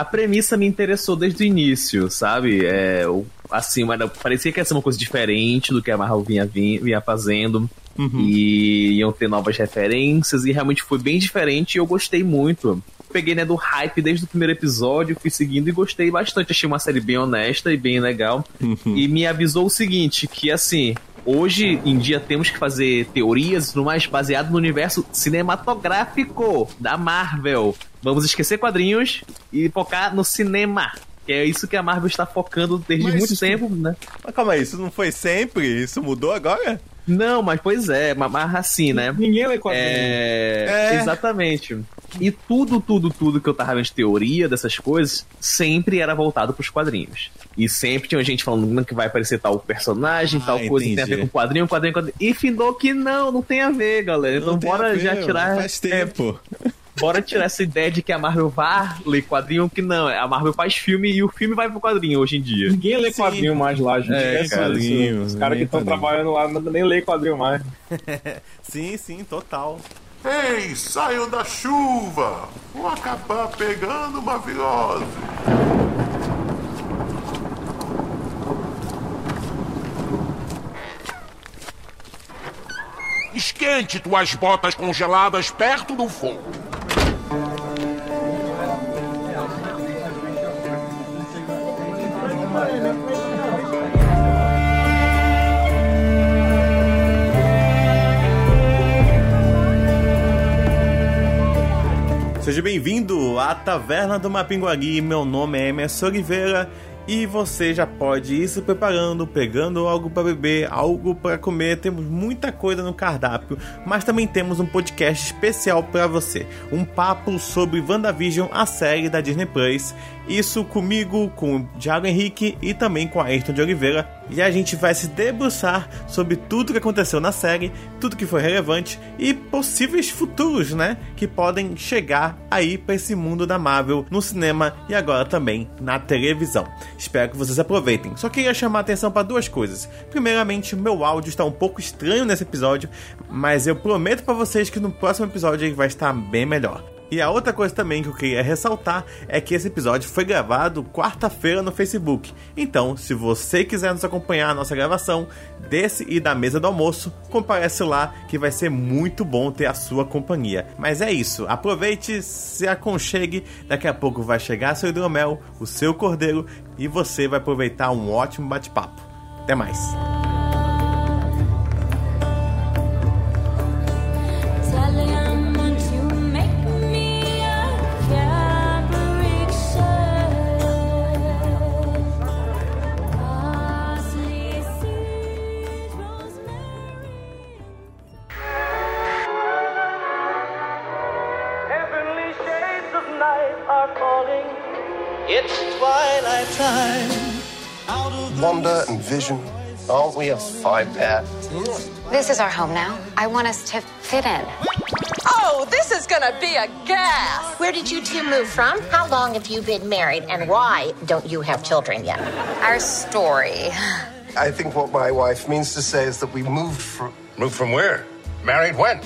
a premissa me interessou desde o início, sabe? É, assim, mas parecia que ia ser uma coisa diferente do que a Marvel vinha, vinha, vinha fazendo. Uhum. E iam ter novas referências, e realmente foi bem diferente e eu gostei muito. Peguei, né, do hype desde o primeiro episódio, fui seguindo e gostei bastante. Achei uma série bem honesta e bem legal. Uhum. E me avisou o seguinte: que assim, hoje em dia temos que fazer teorias no mais baseado no universo cinematográfico da Marvel. Vamos esquecer quadrinhos e focar no cinema. Que é isso que a Marvel está focando desde mas muito isso... tempo, né? Mas calma aí, isso não foi sempre? Isso mudou agora? Não, mas pois é, mas assim, né? Ninguém lê quadrinho. É... é... Exatamente. E tudo, tudo, tudo que eu tava vendo de teoria dessas coisas sempre era voltado pros quadrinhos. E sempre tinha gente falando que vai aparecer tal personagem, ah, tal coisa que tem a ver com quadrinho, quadrinho, quadrinho. E findou que não, não tem a ver, galera. Então bora ver, já tirar. Faz tempo. É, bora tirar essa ideia de que a Marvel vai ler quadrinho, que não. A Marvel faz filme e o filme vai pro quadrinho hoje em dia. Ninguém lê Sim. quadrinho mais lá, gente. É, quadrinho, Os caras que estão trabalhando lá nem lê quadrinho mais. sim, sim, total. Ei, saiam da chuva! Vou acabar pegando uma virose. Esquente tuas botas congeladas perto do fogo. Seja bem-vindo à Taverna do Mapinguari. Meu nome é Emerson Oliveira e você já pode ir se preparando, pegando algo para beber, algo para comer. Temos muita coisa no cardápio, mas também temos um podcast especial para você, um papo sobre WandaVision, a série da Disney Plus. Isso comigo, com o Thiago Henrique e também com a Ayrton de Oliveira e a gente vai se debruçar sobre tudo que aconteceu na série, tudo que foi relevante e possíveis futuros, né, que podem chegar aí para esse mundo da Marvel no cinema e agora também na televisão. Espero que vocês aproveitem. Só queria chamar a atenção para duas coisas. Primeiramente, meu áudio está um pouco estranho nesse episódio, mas eu prometo para vocês que no próximo episódio ele vai estar bem melhor. E a outra coisa também que eu queria ressaltar é que esse episódio foi gravado quarta-feira no Facebook. Então, se você quiser nos acompanhar a nossa gravação desse e da mesa do almoço, comparece lá que vai ser muito bom ter a sua companhia. Mas é isso, aproveite, se aconchegue, daqui a pouco vai chegar seu hidromel, o seu cordeiro e você vai aproveitar um ótimo bate-papo. Até mais! Aren't we a five pair? This is our home now. I want us to fit in. Oh, this is gonna be a gas! Where did you two move from? How long have you been married? And why don't you have children yet? Our story. I think what my wife means to say is that we moved from. Moved from where? Married when?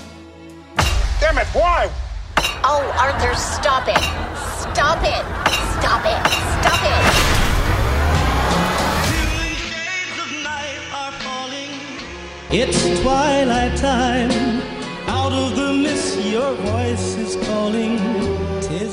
Damn it, why? Oh, Arthur, stop it. Stop it. Stop it. Stop It's twilight time. Out of the mist, your voice is calling.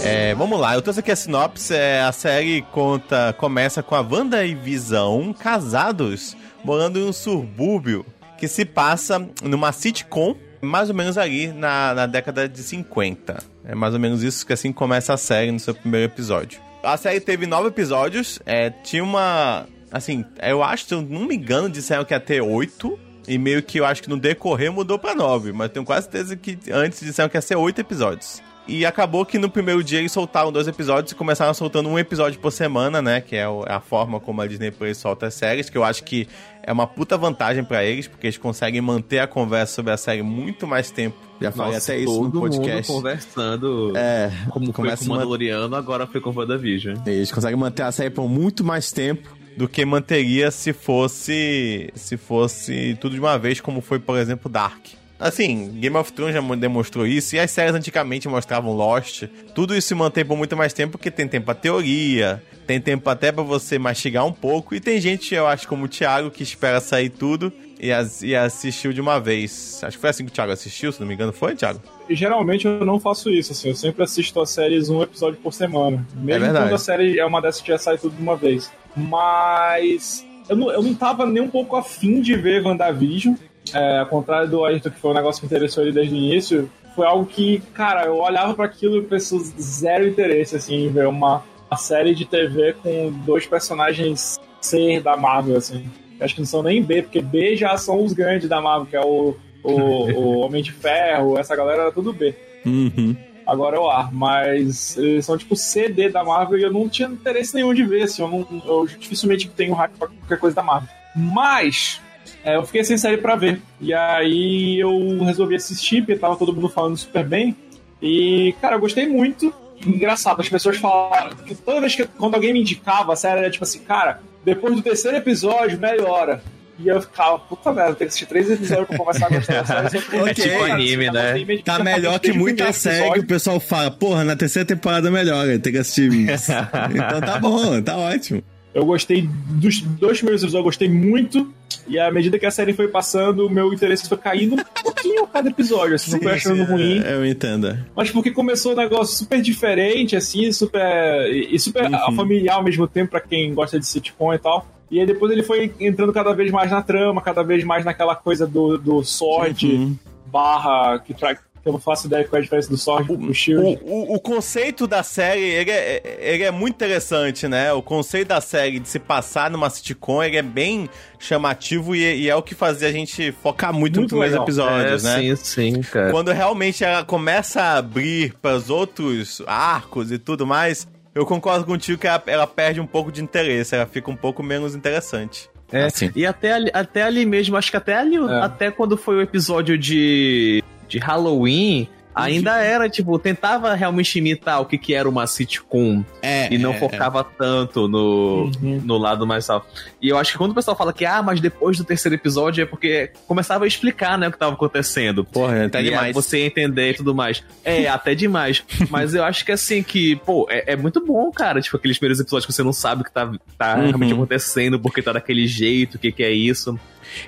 É, vamos lá, eu trouxe aqui a sinopse. É, a série conta, começa com a Wanda e Visão casados, morando em um subúrbio que se passa numa sitcom, mais ou menos ali na, na década de 50. É mais ou menos isso que assim começa a série no seu primeiro episódio. A série teve nove episódios, é, tinha uma. Assim, eu acho, se eu não me engano, disseram que ia ter oito. E meio que eu acho que no decorrer mudou pra nove, mas tenho quase certeza que antes disseram que ia ser oito episódios. E acabou que no primeiro dia eles soltaram dois episódios e começaram soltando um episódio por semana, né? Que é a forma como a Disney Plus solta as séries, que eu acho que é uma puta vantagem para eles, porque eles conseguem manter a conversa sobre a série muito mais tempo. Já falei até isso no podcast. Mundo conversando. É, como foi com o Mandaloriano, agora foi com o WandaVision. Eles conseguem manter a série por muito mais tempo do que manteria se fosse se fosse tudo de uma vez, como foi, por exemplo, Dark. assim, Game of Thrones já demonstrou isso, e as séries antigamente mostravam Lost. Tudo isso se mantém por muito mais tempo, porque tem tempo pra teoria, tem tempo até pra você mastigar um pouco, e tem gente, eu acho, como o Thiago, que espera sair tudo e, as, e assistiu de uma vez. Acho que foi assim que o Thiago assistiu, se não me engano, foi, Thiago? Geralmente eu não faço isso, assim, eu sempre assisto as séries um episódio por semana. Mesmo É quando a série é uma dessas que já sai tudo de uma vez. Mas eu não, eu não tava nem um pouco afim de ver WandaVision. É, ao contrário do Ayrton, que foi um negócio que interessou ele desde o início, foi algo que, cara, eu olhava para aquilo e pensei zero interesse, assim, em ver uma, uma série de TV com dois personagens C da Marvel, assim. Acho que não são nem B, porque B já são os grandes da Marvel, que é o, o, o Homem de Ferro, essa galera era tudo B. Uhum. Agora é o A, mas eles são tipo CD da Marvel e eu não tinha interesse nenhum de ver, assim, eu, não, eu dificilmente tenho hype pra qualquer coisa da Marvel. Mas é, eu fiquei sem série pra ver. E aí eu resolvi assistir, porque tava todo mundo falando super bem. E, cara, eu gostei muito. Engraçado, as pessoas falaram que toda vez que quando alguém me indicava a série, era tipo assim, cara, depois do terceiro episódio, melhora. E eu ficava, puta merda, tem que assistir três episódios pra começar a gostar da série. É tipo cara, anime, esse né? Tá melhor que muita série que o pessoal fala, porra, na terceira temporada melhora, tem que assistir isso. então tá bom, tá ótimo. Eu gostei dos dois primeiros episódios, eu gostei muito. E à medida que a série foi passando, o meu interesse foi caindo um pouquinho a cada episódio, assim, não foi achando ruim. é, Eu entendo. Mas porque começou um negócio super diferente, assim, super. e super Uhum. familiar ao mesmo tempo pra quem gosta de sitcom e tal. E aí depois ele foi entrando cada vez mais na trama, cada vez mais naquela coisa do, do sorte Uhum. barra. Que, tra... que eu não faço ideia qual é a diferença do sorte pro shield. O, o, o conceito da série, ele é, ele é muito interessante, né? O conceito da série de se passar numa sitcom, ele é bem chamativo e, e é o que fazia a gente focar muito, Muito nos primeiros episódios, é, né? Sim, sim, cara. Quando realmente ela começa a abrir para os outros arcos e tudo mais, eu concordo contigo que ela, ela perde um pouco de interesse, ela fica um pouco menos interessante. É, Assim. e até ali, até ali mesmo, acho que até ali, É. até quando foi o episódio de, de Halloween, ainda era, tipo, tentava realmente imitar o que, que era uma sitcom É, e não é, focava tanto no, Uhum. no lado mais tal. E eu acho que quando o pessoal fala que, ah, mas depois do terceiro episódio é porque começava a explicar, né, o que tava acontecendo. Porra, até E demais. Você entender e tudo mais. É, até demais. Mas eu acho que assim, que, pô, é, é muito bom, cara. Tipo, aqueles primeiros episódios que você não sabe o que tá, tá Uhum. realmente acontecendo, porque tá daquele jeito, o que, que é isso.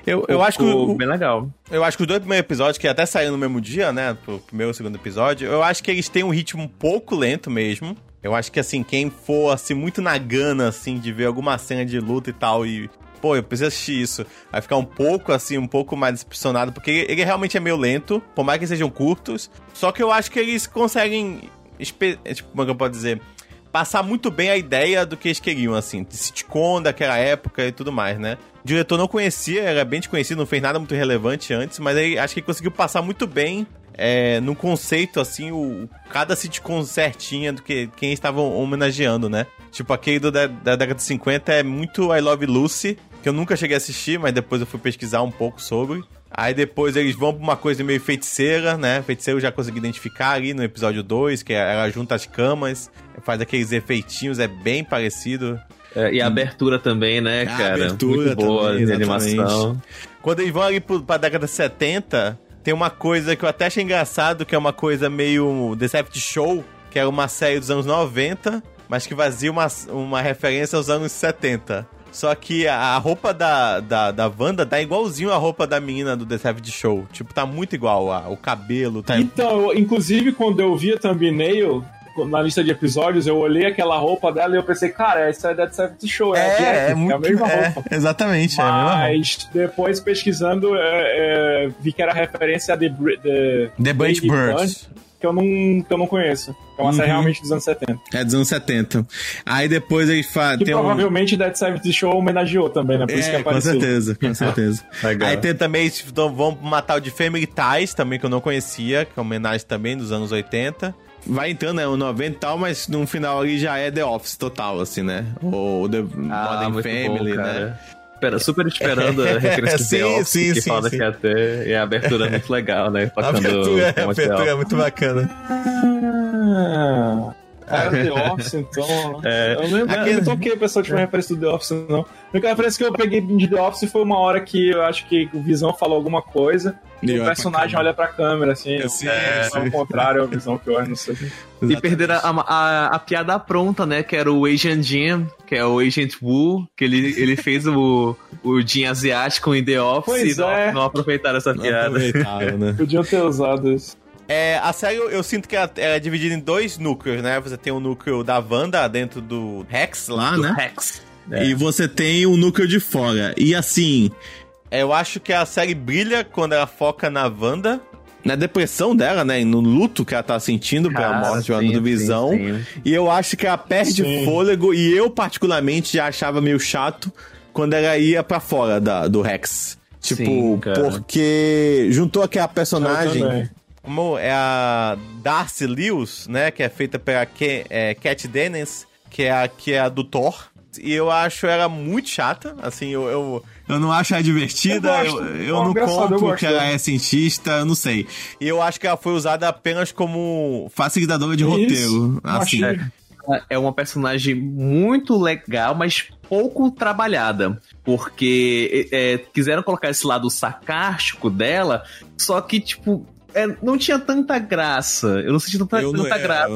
Eu, eu acho que o, bem legal. Eu acho que os dois primeiros episódios, que até saíram no mesmo dia, né? Pro primeiro e segundo episódio, eu acho que eles têm um ritmo um pouco lento mesmo. Eu acho que, assim, quem for, assim, muito na gana, assim, de ver alguma cena de luta e tal, e. Pô, eu preciso assistir isso. Vai ficar um pouco, assim, um pouco mais decepcionado, porque ele, ele realmente é meio lento, por mais que sejam curtos. Só que eu acho que eles conseguem. espe- Tipo, como é que eu posso dizer? Passar muito bem a ideia do que eles queriam, assim, de sitcom daquela época e tudo mais, né? O diretor não conhecia, era bem desconhecido, não fez nada muito relevante antes, mas aí acho que ele conseguiu passar muito bem é, no conceito, assim, o, cada sitcom certinha do que quem estavam homenageando, né? Tipo, aquele do, da, da década de 50 é muito I Love Lucy, que eu nunca cheguei a assistir, mas depois eu fui pesquisar um pouco sobre. Aí depois eles vão pra uma coisa meio feiticeira, né? Feiticeiro eu já consegui identificar ali no episódio 2, que ela junta as camas, faz aqueles efeitinhos, é bem parecido. É, e a abertura também, né, A cara? abertura Muito boa também, de animação. Quando eles vão ali pra década de 70, tem uma coisa que eu até achei engraçado, que é uma coisa meio Decept Show, que era uma série dos anos 90, mas que fazia uma, uma referência aos anos 70. Só que a a roupa da, da, da Wanda tá igualzinho a roupa da menina do The Savage Show. Tipo, tá muito igual. a- o cabelo tá. Então, eu- inclusive, quando eu vi a thumbnail na lista de episódios, eu olhei aquela roupa dela e eu pensei, cara, essa é Dead Seventh Show, é, a Jack, É, é muito. é a mesma é, roupa. exatamente, é a mesma roupa. Mas depois pesquisando, é, é, vi que era referência a The, Br- The, The Bunch Birds. Bunch, que eu não, que eu não conheço. É uma série Uhum. realmente dos anos 70. É dos anos 70. Aí depois eles fazem. Que Tem um... provavelmente Dead Seventh Show homenageou também, né? Por isso que É, com apareceu. certeza, com certeza. Aí tem também, então, vão matar o de Family Ties, também que eu não conhecia, que é uma homenagem também dos anos 80. Vai entrando, né? O 90 e tal, mas no final ali já é The Office total, assim, né? Ou The Ah, Modern muito Family, bom, né? Espera, super esperando a referência do Sim, The Office, sim, que sim, fala sim. que ia ter, e a abertura é muito legal, né? A abertura, a abertura é muito bacana. Ah, Era The Office, então. É. Eu lembro, Aquele- não toquei pessoal de uma referência do The Office, não. A única referência que eu peguei de The Office foi uma hora que eu acho que o Visão falou alguma coisa. E o pra personagem câmera. olha pra câmera, assim. Sim, é, sim. Ao contrário, é o Visão que olha, não sei. E perderam a, a, a piada pronta, né? Que era o Agent Jim, que é o Agent Wu, que ele, ele fez o, o Jim asiático em The Office Pois e não, é. não aproveitaram essa piada. Aproveitaram, né? Podiam ter usado isso. É, a série eu, eu sinto que ela, ela é dividida em dois núcleos, né? Você tem o núcleo da Wanda dentro do Rex lá. Lá, né? Rex. E você tem o núcleo de fora. E assim, É, Eu acho que a série brilha quando ela foca na Wanda. na depressão dela, né? e No luto que ela tá sentindo pela Ah, morte sim, do sim, Visão. sim. E eu acho que ela perde Sim. fôlego. E eu, particularmente, já achava meio chato quando ela ia pra fora da, do Rex. Tipo, Sim, porque juntou aquela Eu personagem. Como é a Darcy Lewis, né? Que é feita pela Ke- é, Cat Dennings, que é a, que é a do Thor. E eu acho ela muito chata. Assim, eu. eu Eu não acho ela divertida, Eu eu, eu É não eu gosto que ela é cientista, eu não sei. e eu acho que ela foi usada apenas como. Facilitadora de Isso, roteiro. Assim. achei. É uma personagem muito legal, mas pouco trabalhada. Porque é, quiseram colocar esse lado sarcástico dela, só que, tipo, é, não tinha tanta graça. Eu não senti tanta, Eu não- tanta é, graça.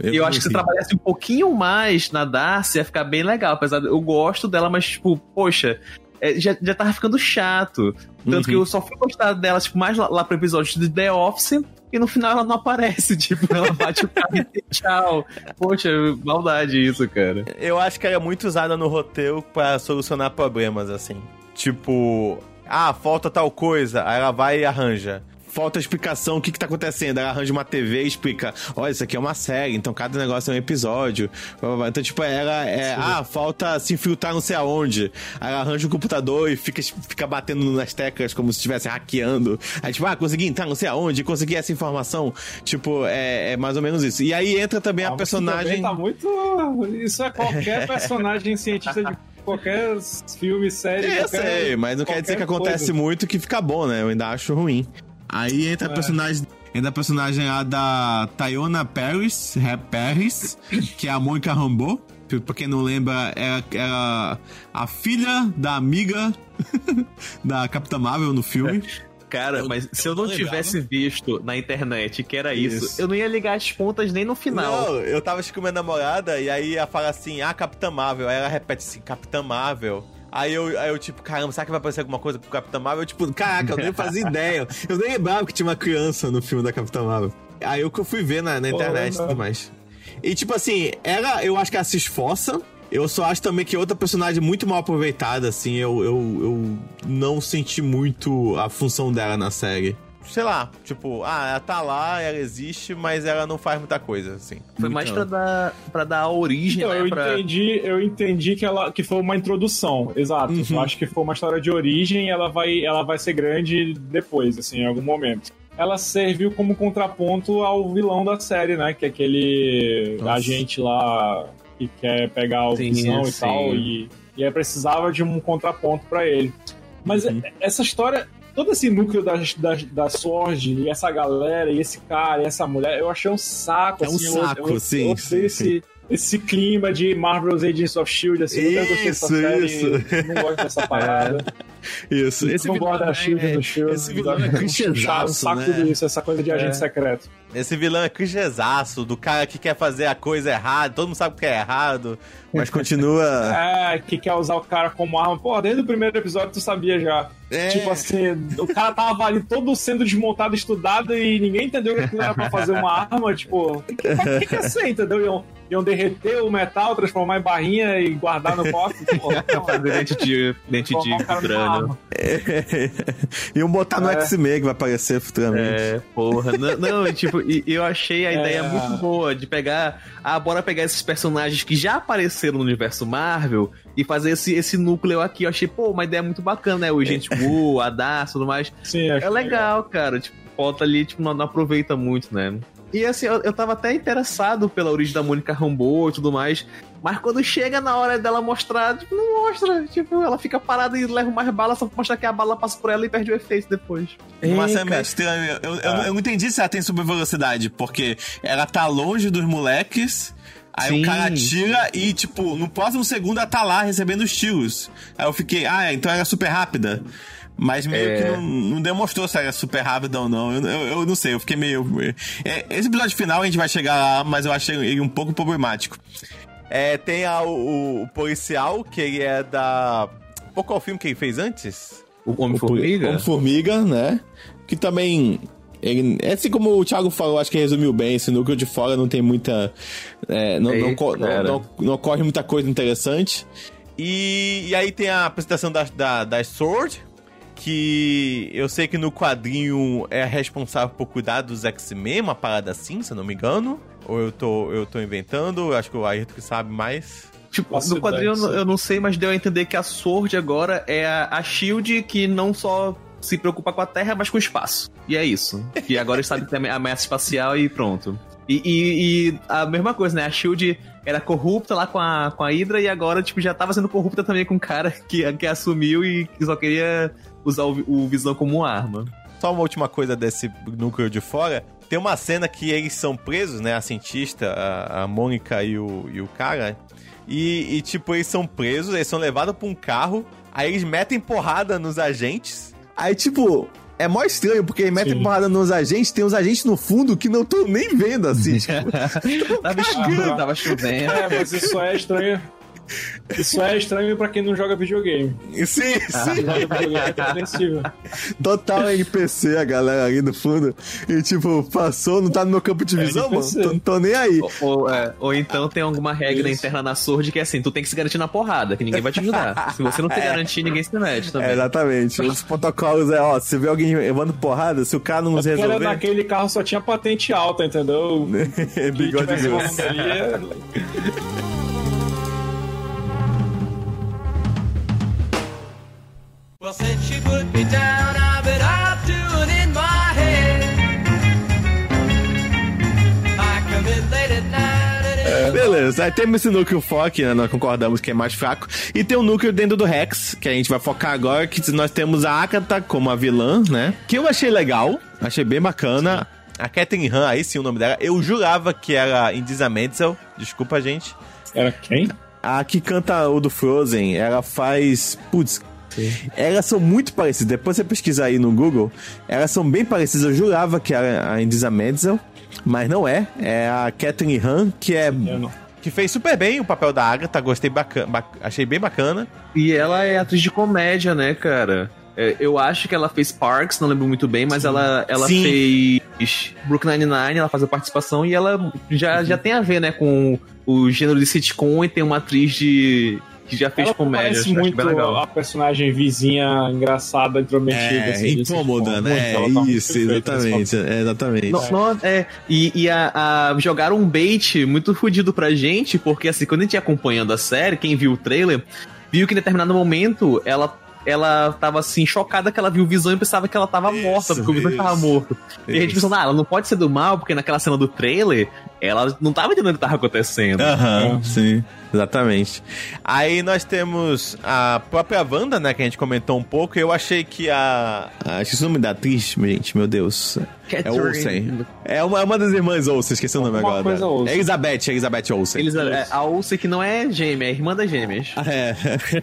eu- E eu, acho que se trabalhasse um pouquinho mais na Darcy, ia ficar bem legal. Apesar de eu gosto dela, mas, tipo, poxa, é, já, já tava ficando chato. Tanto Uhum. que eu só fui gostar dela, tipo, mais lá, lá pro episódio de The Office. E no final ela não aparece, tipo, ela bate o carro e tchau. Poxa, maldade isso, cara. Eu acho que ela é muito usada no roteiro pra solucionar problemas, assim. Tipo, ah, falta tal coisa, aí ela vai e arranja. Falta explicação, o que que tá acontecendo? Ela arranja uma TV e explica, olha, isso aqui é uma série, então cada negócio é um episódio. Então, tipo, ela é, ah, falta se infiltrar não sei aonde. Aí ela arranja um computador e fica, fica batendo nas teclas como se estivesse hackeando. Aí, tipo, ah, consegui entrar não sei aonde, consegui essa informação. Tipo, é, é mais ou menos isso. E aí entra também a Ah, mas personagem... também Tá muito. Isso é qualquer personagem cientista de qualquer filme, série. Eu qualquer- sei, mas não quer dizer que acontece coisa. muito que fica bom, né? Eu ainda acho ruim. Aí entra a É. personagem. Entra a personagem lá da Tayona Paris, Rap Paris, que é a Mônica Rambeau. Pra quem não lembra, era, era a filha da amiga da Capitã Marvel no filme. Cara, Eu- mas se eu eu não tivesse visto na internet que era isso, Isso. eu não ia ligar as pontas nem no final. Não, eu tava assistindo com minha namorada e aí ela fala assim, ah, Capitã Marvel. Aí ela repete assim, Capitã Marvel. Aí eu, aí eu tipo, caramba, será que vai aparecer alguma coisa pro Capitã Marvel? Eu, tipo, Caraca, eu nem fazia ideia. Eu nem lembrava que tinha uma criança no filme da Capitã Marvel. Aí eu que eu fui ver na, na internet e tudo mais. E tipo assim, ela, eu acho que ela se esforça. Eu só acho também que é outra personagem muito mal aproveitada, assim. Eu, eu, eu não senti muito a função dela na série. Sei lá, tipo, ah, ela tá lá, ela existe, mas ela não faz muita coisa, assim. Foi mais Então. pra dar, pra dar a origem, Então, né? eu pra... entendi, eu entendi que ela que foi uma introdução, exato. Uhum. Eu acho que foi uma história de origem, e ela vai, ela vai ser grande depois, assim, em algum momento. Ela serviu como contraponto ao vilão da série, né? Que é aquele Nossa. agente lá que quer pegar o Sim, visão e sim. tal, e, e aí precisava de um contraponto pra ele. Mas Uhum. essa história, todo esse núcleo da, da, da Sword, e essa galera, e esse cara, e essa mulher, eu achei um saco. É um assim, eu- saco, eu, sim, Eu, sim, odeio esse, esse clima de Marvel's Agents of S.H.I.E.L.D., assim, eu nunca gostei dessa Isso, série, isso. não gosto dessa parada. Isso. Esse não gosto da é- S.H.I.E.L.D. do S.H.I.E.L.D. esse vilão é sabe? clichêzaço, Um saco né? tudo isso, essa coisa de agente É. secreto. Esse vilão é clichêzaço, do cara que quer fazer a coisa errada, todo mundo sabe que é errado, mas continua. É, que quer usar o cara como arma. Pô, desde o primeiro episódio tu sabia já. É. Tipo assim, o cara tava ali todo sendo desmontado, estudado e ninguém entendeu que aquilo era pra fazer uma arma. Tipo, o que, que, que é ser, entendeu? Iam, derreter o metal, transformar em barrinha e guardar no cofre. Fazer dente de, dente de transformar o cara numa vibrânio. arma. Iam botar no É. X-Men que vai aparecer futuramente. É, porra. Não, não, e, tipo, e- eu achei a É. ideia muito boa de pegar. Ah, bora pegar esses personagens que já apareceram no universo Marvel e fazer esse, esse núcleo aqui. Eu achei, pô, uma ideia muito bacana, né? O Gente Wu, a Darcy e tudo mais. Sim, acho É legal, cara. Tipo, falta ali, tipo, não, não aproveita muito, né? E assim, eu, eu tava até interessado pela origem da Mônica Rambeau e tudo mais. Mas quando chega na hora dela mostrar, tipo, não mostra. Tipo, ela fica parada e leva mais bala só pra mostrar que a bala passa por ela e perde o efeito depois. Mas é meio cara. estranho. Eu, eu, eu não entendi se ela tem super velocidade, porque ela tá longe dos moleques. Aí Sim. o cara tira e, tipo, no próximo segundo ela tá lá recebendo os tiros. Aí eu fiquei, ah, então ela é super rápida. Mas meio É. que não, não demonstrou se ela é super rápida ou não. Eu, eu, eu não sei, eu fiquei meio. É, esse episódio final a gente vai chegar lá, mas eu achei ele um pouco problemático. É, tem a- o, o policial, que ele é da. Pô, qual filme que ele fez antes? O Homem-Formiga? Homem-Formiga, né? Que também. Ele, é assim como o Thiago falou, acho que resumiu bem. Esse núcleo de fora não tem muita. é, não, não, co- não, cara. não- não ocorre muita coisa interessante. E, e aí tem a apresentação da, da, da Sword, que eu sei que no quadrinho é responsável por cuidar dos X-Men, uma parada assim, se eu não me engano. Ou eu tô, eu tô inventando, acho que o Ayrton que sabe mais. Tipo, no quadrinho eu, eu não sei, mas deu a entender que a Sword agora é a, a Shield que não só se preocupa com a Terra, mas com o espaço. E é isso. E agora sabe que tem a ameaça espacial e pronto. E, e- e a mesma coisa, né? A Shield era corrupta lá com a, com a Hydra e agora, tipo, já tava sendo corrupta também com o cara que, que assumiu e que só queria usar o, o Visão como arma. Só uma última coisa desse núcleo de fora. Tem uma cena que eles são presos, né? A cientista, a, a Mônica e o, e o cara. E, e, tipo, eles são presos, eles são levados pra um carro. Aí eles metem porrada nos agentes. Aí, tipo, é mó estranho, porque ele mete Sim. porrada nos agentes, tem uns agentes no fundo que não tô nem vendo, assim. tipo, Tava chovendo, tava chovendo. É, mas isso é estranho. Isso é estranho pra quem não joga videogame. sim, sim. Joga videogame é. Total NPC a galera ali no fundo. E, tipo, passou, não tá no meu campo de É visão, mano. NPC. Tô, tô nem aí. Ou, ou, é, ou então tem alguma regra Isso. interna na Sword que é assim, tu tem que se garantir na porrada, que ninguém vai te ajudar. Se você não te garantir, ninguém se mete também. É, exatamente. Os protocolos é, ó, se vê alguém levando porrada, se o cara não nos resolver. naquele carro só tinha patente alta, entendeu? Bigode grosso. Well, since she put me down, I've been out doing in my head. I come in late at night and it's Beleza, aí temos esse núcleo foco, né? Nós concordamos que é mais fraco. E tem um núcleo dentro do Rex, que a gente vai focar agora, que nós temos a Agatha como a vilã, né? Que eu achei legal, achei bem bacana. A Catherine Han, aí sim o nome dela. Eu jurava que era Indisa Menzel. Desculpa, gente. Era quem? A que canta o do Frozen, ela faz. Putz. Elas são muito parecidas. Depois você pesquisar aí no Google, elas são bem parecidas. Eu jurava que era a Indisa Menzel, mas não é. É a Catherine Han, que é. Que fez super bem o papel da Agatha. Gostei bacana. achei bem bacana. E ela é atriz de comédia, né, cara? É, Eu acho que ela fez Parks, não lembro muito bem, mas ela, ela Sim. fez Brooklyn Nine-Nine, ela faz a participação e ela já, já tem a ver, né, com o gênero de sitcom e tem uma atriz de que já fez Ela comédia. parece acho muito bem legal. a personagem vizinha engraçada, intrometida. É, assim, incômoda, né? Muito, tá muito Isso, exatamente. é, exatamente. No- no- é, e e a, a- jogaram um bait muito fodido pra gente, porque assim, quando a gente ia acompanhando a série, quem viu o trailer, viu que em determinado momento ela. Ela tava assim, chocada que ela viu o Visão e pensava que ela tava morta, porque o Visão isso. tava morto. E a gente Isso. pensou, ah, ela não pode ser do mal, porque naquela cena do trailer, ela não tava entendendo o que tava acontecendo. Aham, sim. Exatamente. Aí nós temos a própria Wanda, né? Que a gente comentou um pouco. Eu achei que a. Ah, esqueci o nome da atriz, gente, meu Deus. É Catherine. Olsen. É uma, é uma das irmãs Olsen, esqueci o nome Alguma agora. coisa Olsen. É Elizabeth, é Elizabeth Olsen. Eles, é, a Olsen, que não é gêmea, é irmã das gêmeas. É.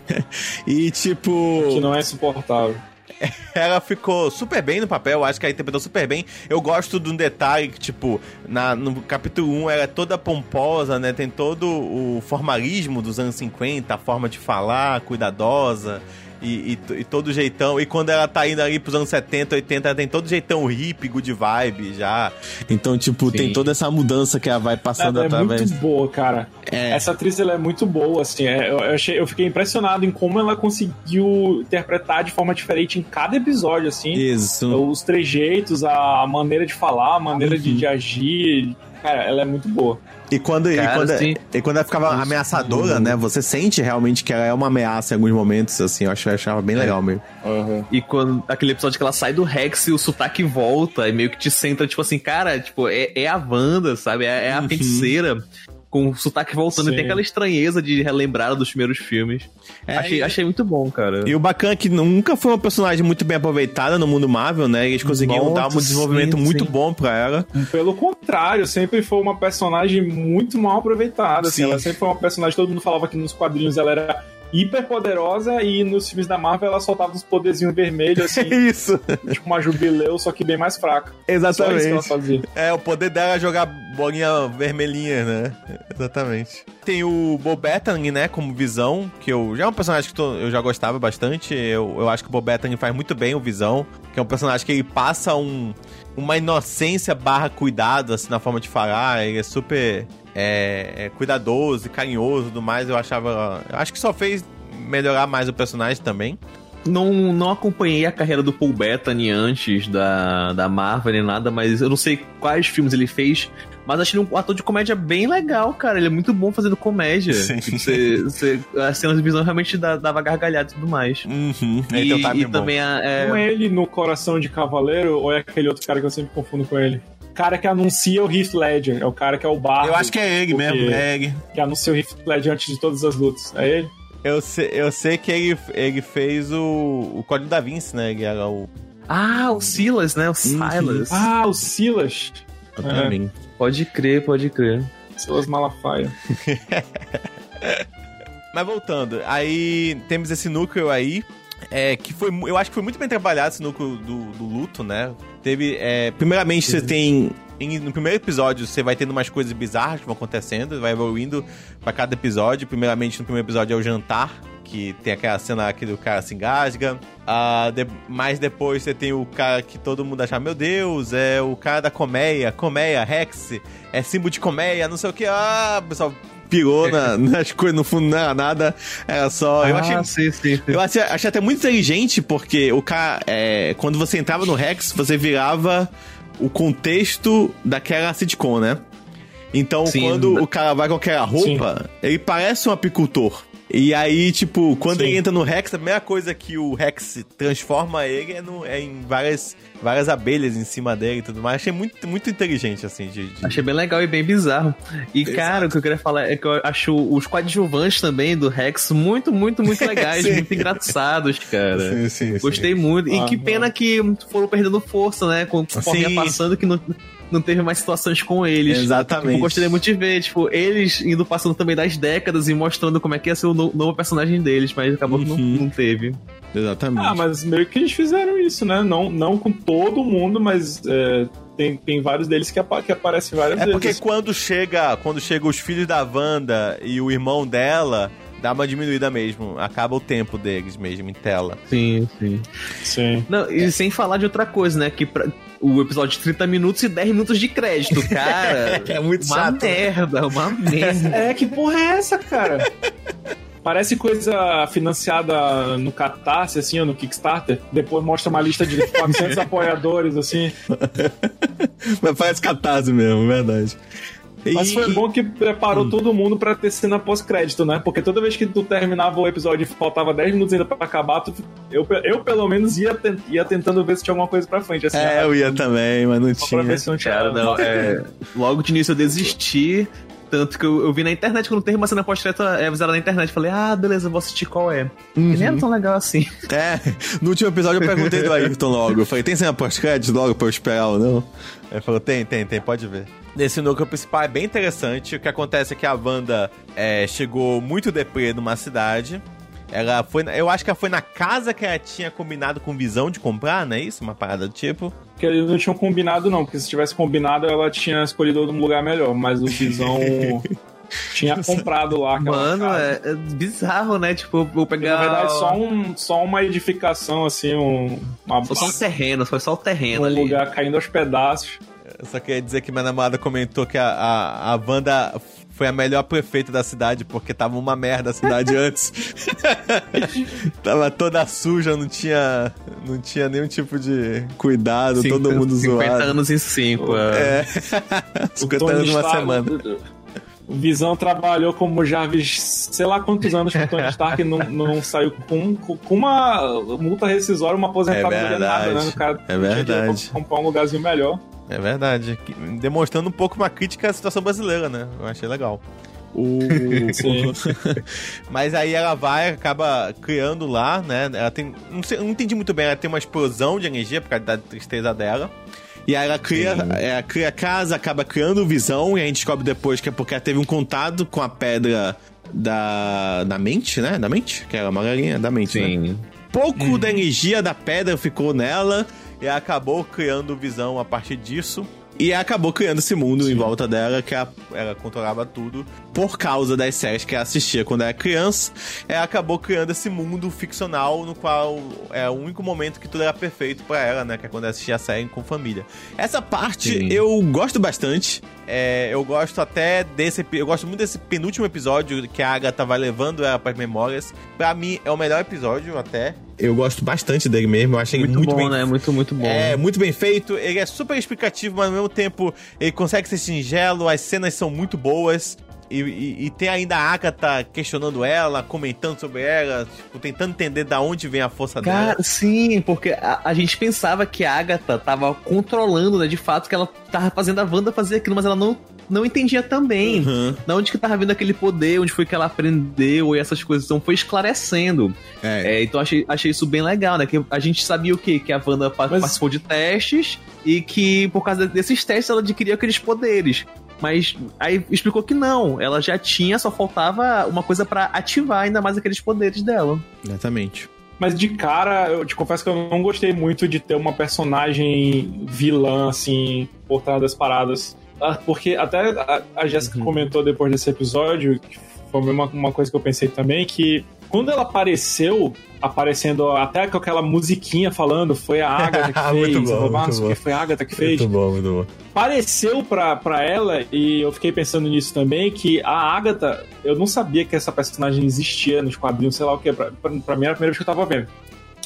e tipo. Que não é suportável. Ela ficou super bem no papel, acho que ela interpretou super bem. Eu gosto de um detalhe que, tipo, na, no capítulo 1 ela é toda pomposa, né? Tem todo o formalismo dos anos 50, a forma de falar, cuidadosa. E, e, e todo jeitão. E quando ela tá indo ali pros anos 70, 80, ela tem todo jeitão hippie, good vibe já. Então, tipo, tem Sim. toda essa mudança que ela vai passando Ela é através. muito boa, cara. É. Essa atriz ela é muito boa, assim. é, eu, eu achei, eu fiquei impressionado em como ela conseguiu interpretar de forma diferente em cada episódio, assim. Isso. Os trejeitos, a maneira de falar, a maneira Uhum. de, de agir. Cara, ela é muito boa. E quando, e Cara, quando, sim. e quando ela ficava ameaçadora, né? Você sente realmente que ela é uma ameaça em alguns momentos, assim. Eu ach- eu achava bem legal mesmo. E quando aquele episódio que ela sai do Rex e o sotaque volta, e meio que te centra, tipo assim, cara, tipo, é, é a Wanda, sabe? É, é a feiticeira. Com o sotaque voltando, e Sim. tem aquela estranheza de relembrar dos primeiros filmes. É, achei, e- achei muito bom, cara. E o bacana é que nunca foi uma personagem muito bem aproveitada no mundo Marvel, né? Eles conseguiram Nossa, dar um desenvolvimento sim, muito sim. bom pra ela. Pelo contrário, sempre foi uma personagem muito mal aproveitada. assim. Sim. ela sempre foi uma personagem, todo mundo falava que nos quadrinhos ela era hiper poderosa e nos filmes da Marvel ela soltava uns poderzinhos vermelhos, assim, Isso, tipo uma jubileu, só que bem mais fraca. Só isso que ela exatamente. fazia. É, o poder dela é jogar bolinha vermelhinha, né? Exatamente. Tem o Bob Bettany, né, como Visão, que eu já é um personagem que tô- eu já gostava bastante. Eu, eu acho que o Bob Bettany faz muito bem o Visão, que é um personagem que ele passa um, uma inocência barra cuidado, assim, na forma de falar. Ele é super é, é cuidadoso e carinhoso e tudo mais. Eu achava... Eu acho que só fez melhorar mais o personagem também. Não, não acompanhei a carreira do Paul Bettany antes da, da Marvel nem nada, mas eu não sei quais filmes ele fez. Mas achei ele um ator de comédia bem legal, cara. Ele é muito bom fazendo comédia. Sim. Tipo, você, você, as cenas de visão realmente dava gargalhada e tudo mais. Uhum. E, um timing e bom. também a, é, Não é ele no Coração de Cavaleiro ou é aquele outro cara que eu sempre confundo com ele? O cara que anuncia o Heath Ledger, é o cara que é o bardo. Eu acho que é ele mesmo, é ele. Que anuncia o Heath Ledger antes de todas as lutas. É ele? Eu sei, eu sei que ele, ele fez o, o Código da Vinci, né? Ele era o. Ah, o Silas, né? O Silas. Ah, o Silas. Também. Pode crer, pode crer. Silas Malafaia. Mas voltando, aí temos esse núcleo aí. É, que foi, eu acho que foi muito bem trabalhado esse núcleo do, do luto, né? Teve. é, primeiramente, você tem. em- no primeiro episódio, você vai tendo umas coisas bizarras que vão acontecendo, vai evoluindo pra cada episódio. Primeiramente, no primeiro episódio é o jantar, que tem aquela cena que o cara se engasga. Ah, de- mas depois você tem o cara que todo mundo acha, meu Deus, é o cara da colmeia, colmeia, Rex, é símbolo de colmeia, não sei o que. Ah, pessoal pirou na- nas coisas, no fundo não era nada, era só. eu achei. Ah, sim, sim, sim. Eu achei, achei até muito inteligente, porque o cara. é, quando você entrava no Rex, você virava o contexto daquela sitcom, né? Então, quando o cara vai com aquela roupa, ele parece um apicultor. E aí, tipo, quando Sim. ele entra no Rex, a primeira coisa que o Rex transforma ele é, no- é em várias, várias abelhas em cima dele e tudo mais. Achei muito, muito inteligente, assim, de. de- Achei bem legal e bem bizarro. E, Exato. cara, o que eu queria falar é que eu acho os coadjuvantes também do Rex muito, muito, muito legais, Sim. muito engraçados, cara. Sim, sim, sim. Gostei muito. E que Aham. pena que foram perdendo força, né? Conforme ia Sim. passando, que não, não teve mais situações com eles. Exatamente. Eu gostaria muito de ver, tipo, eles indo passando também das décadas e mostrando como é que ia ser o no- novo personagem deles, mas acabou que não, Uhum. não teve. Exatamente. Ah, mas meio que eles fizeram isso, né? Não, não com todo mundo, mas é, tem, tem vários deles que, apa que aparecem várias É vezes. porque quando chega, quando chega os filhos da Wanda e o irmão dela, dá uma diminuída mesmo. Acaba o tempo deles mesmo em tela. Sim, sim. Sim. Não, e sem falar de outra coisa, né? Que pra- o episódio de 30 minutos e 10 minutos de crédito, cara. É muito uma chato. merda, uma merda. É, que porra é essa, cara? Parece coisa financiada no Catarse, assim, ou no Kickstarter. Depois mostra uma lista de 400 apoiadores, assim. Mas parece catarse mesmo, verdade. Mas E- foi bom que preparou todo mundo pra ter cena pós-crédito, né? Porque toda vez que tu terminava o episódio e faltava 10 minutos ainda pra acabar, tu- eu, eu pelo menos ia, ia tentando ver se tinha alguma coisa pra frente. Assim, É, eu ia também, mas não Só pra tinha. ver se não tinha. Cara, não, é. Logo de início eu desisti. Tanto que eu, eu vi na internet, quando teve uma cena pós-crédito é, avisada na internet. Falei, ah, beleza, vou assistir qual é. E nem era tão legal assim. É, no último episódio eu perguntei do Ayrton logo. Eu falei, tem cena pós-crédito logo pra eu esperar ou não? Ele falou, tem, tem, tem, pode ver. Nesse núcleo principal é bem interessante. O que acontece é que a Wanda é, chegou muito deprê numa cidade. Ela foi. Eu acho que ela foi na casa que ela tinha combinado com visão de comprar, não é isso? Uma parada do tipo. Porque eles não tinham combinado, não. Porque se tivesse combinado, ela tinha escolhido um lugar melhor. Mas o Visão tinha comprado lá. aquela Mano, casa. é, é bizarro, né? Tipo, eu vou pegar. Na verdade, só, um, só uma edificação, assim, um, uma, Foi só um terreno, foi só o terreno um ali. lugar caindo aos pedaços. Eu só queria dizer que minha namorada comentou que a, a, a Wanda foi a melhor prefeita da cidade, porque tava uma merda a cidade antes. tava toda suja, não tinha, não tinha nenhum tipo de cuidado, Cinco- todo mundo 50 zoado. anos em 5. É. É. 50 Tony anos numa Stark- semana. O Visão trabalhou como Jarvis, sei lá quantos anos com o Tony Stark e não, não saiu com, com uma multa rescisória, uma aposentadoria É nada, né? O cara É dinheiro verdade. pra comprar um lugarzinho melhor. É verdade. Demonstrando um pouco uma crítica à situação brasileira, né? Eu achei legal. O... Mas aí ela vai, acaba criando lá, né? Ela tem. Não, sei, não entendi muito bem, ela tem uma explosão de energia por causa da tristeza dela. E aí ela cria, ela cria a casa, acaba criando visão, e a gente descobre depois que é porque ela teve um contato com a pedra da, da mente, né? Da mente? Que era uma galinha da mente, né? Sim. Pouco da energia da pedra ficou nela, E acabou criando visão a partir disso. e acabou criando esse mundo em volta dela, que ela, ela controlava tudo por causa das séries que ela assistia quando era criança. Ela acabou criando esse mundo ficcional no qual é o único momento que tudo era perfeito pra ela, né? Que é quando ela assistia a série com família. Essa parte Sim. eu gosto bastante. É, eu gosto até desse. Eu gosto muito desse penúltimo episódio que a Agatha vai levando ela pras memórias. Pra mim, é o melhor episódio até. Eu gosto bastante dele mesmo, eu achei Muito, muito, bom, bem né? Muito, muito bom. É muito bem feito, ele é super explicativo, mas ao mesmo tempo ele consegue ser singelo, as cenas são muito boas. E, e- e tem ainda a Agatha questionando ela, comentando sobre ela, tipo, tentando entender da onde vem a força Cara, dela. sim, porque a, a gente pensava que a Agatha tava controlando, né? De fato, que ela tava fazendo a Wanda fazer aquilo, mas ela não, não entendia também. Uhum. Da onde que tava vindo aquele poder, onde foi que ela aprendeu e essas coisas. Então foi esclarecendo. É. É, então achei, achei isso bem legal, né? Que a gente sabia o quê? Que a Wanda Mas- participou de testes e que por causa desses testes ela adquiriu aqueles poderes. Mas aí explicou que não, ela já tinha, só faltava uma coisa pra ativar ainda mais aqueles poderes dela. Exatamente. Mas de cara, eu te confesso que eu não gostei muito de ter uma personagem vilã, assim, por trás das paradas. Ah, Porque até a, a Jéssica comentou depois desse episódio, que foi uma, uma coisa que eu pensei também, que quando ela apareceu, aparecendo até com aquela musiquinha falando, foi a Agatha que Muito fez, bom, eu falava, muito "Nossa, bom. que foi a Agatha que fez. Muito bom, muito bom. pareceu pra, pra ela, e eu fiquei pensando nisso também, que a Agatha, eu não sabia que essa personagem existia nos quadrinhos, sei lá o que, pra, pra, pra mim era a primeira vez que eu tava vendo.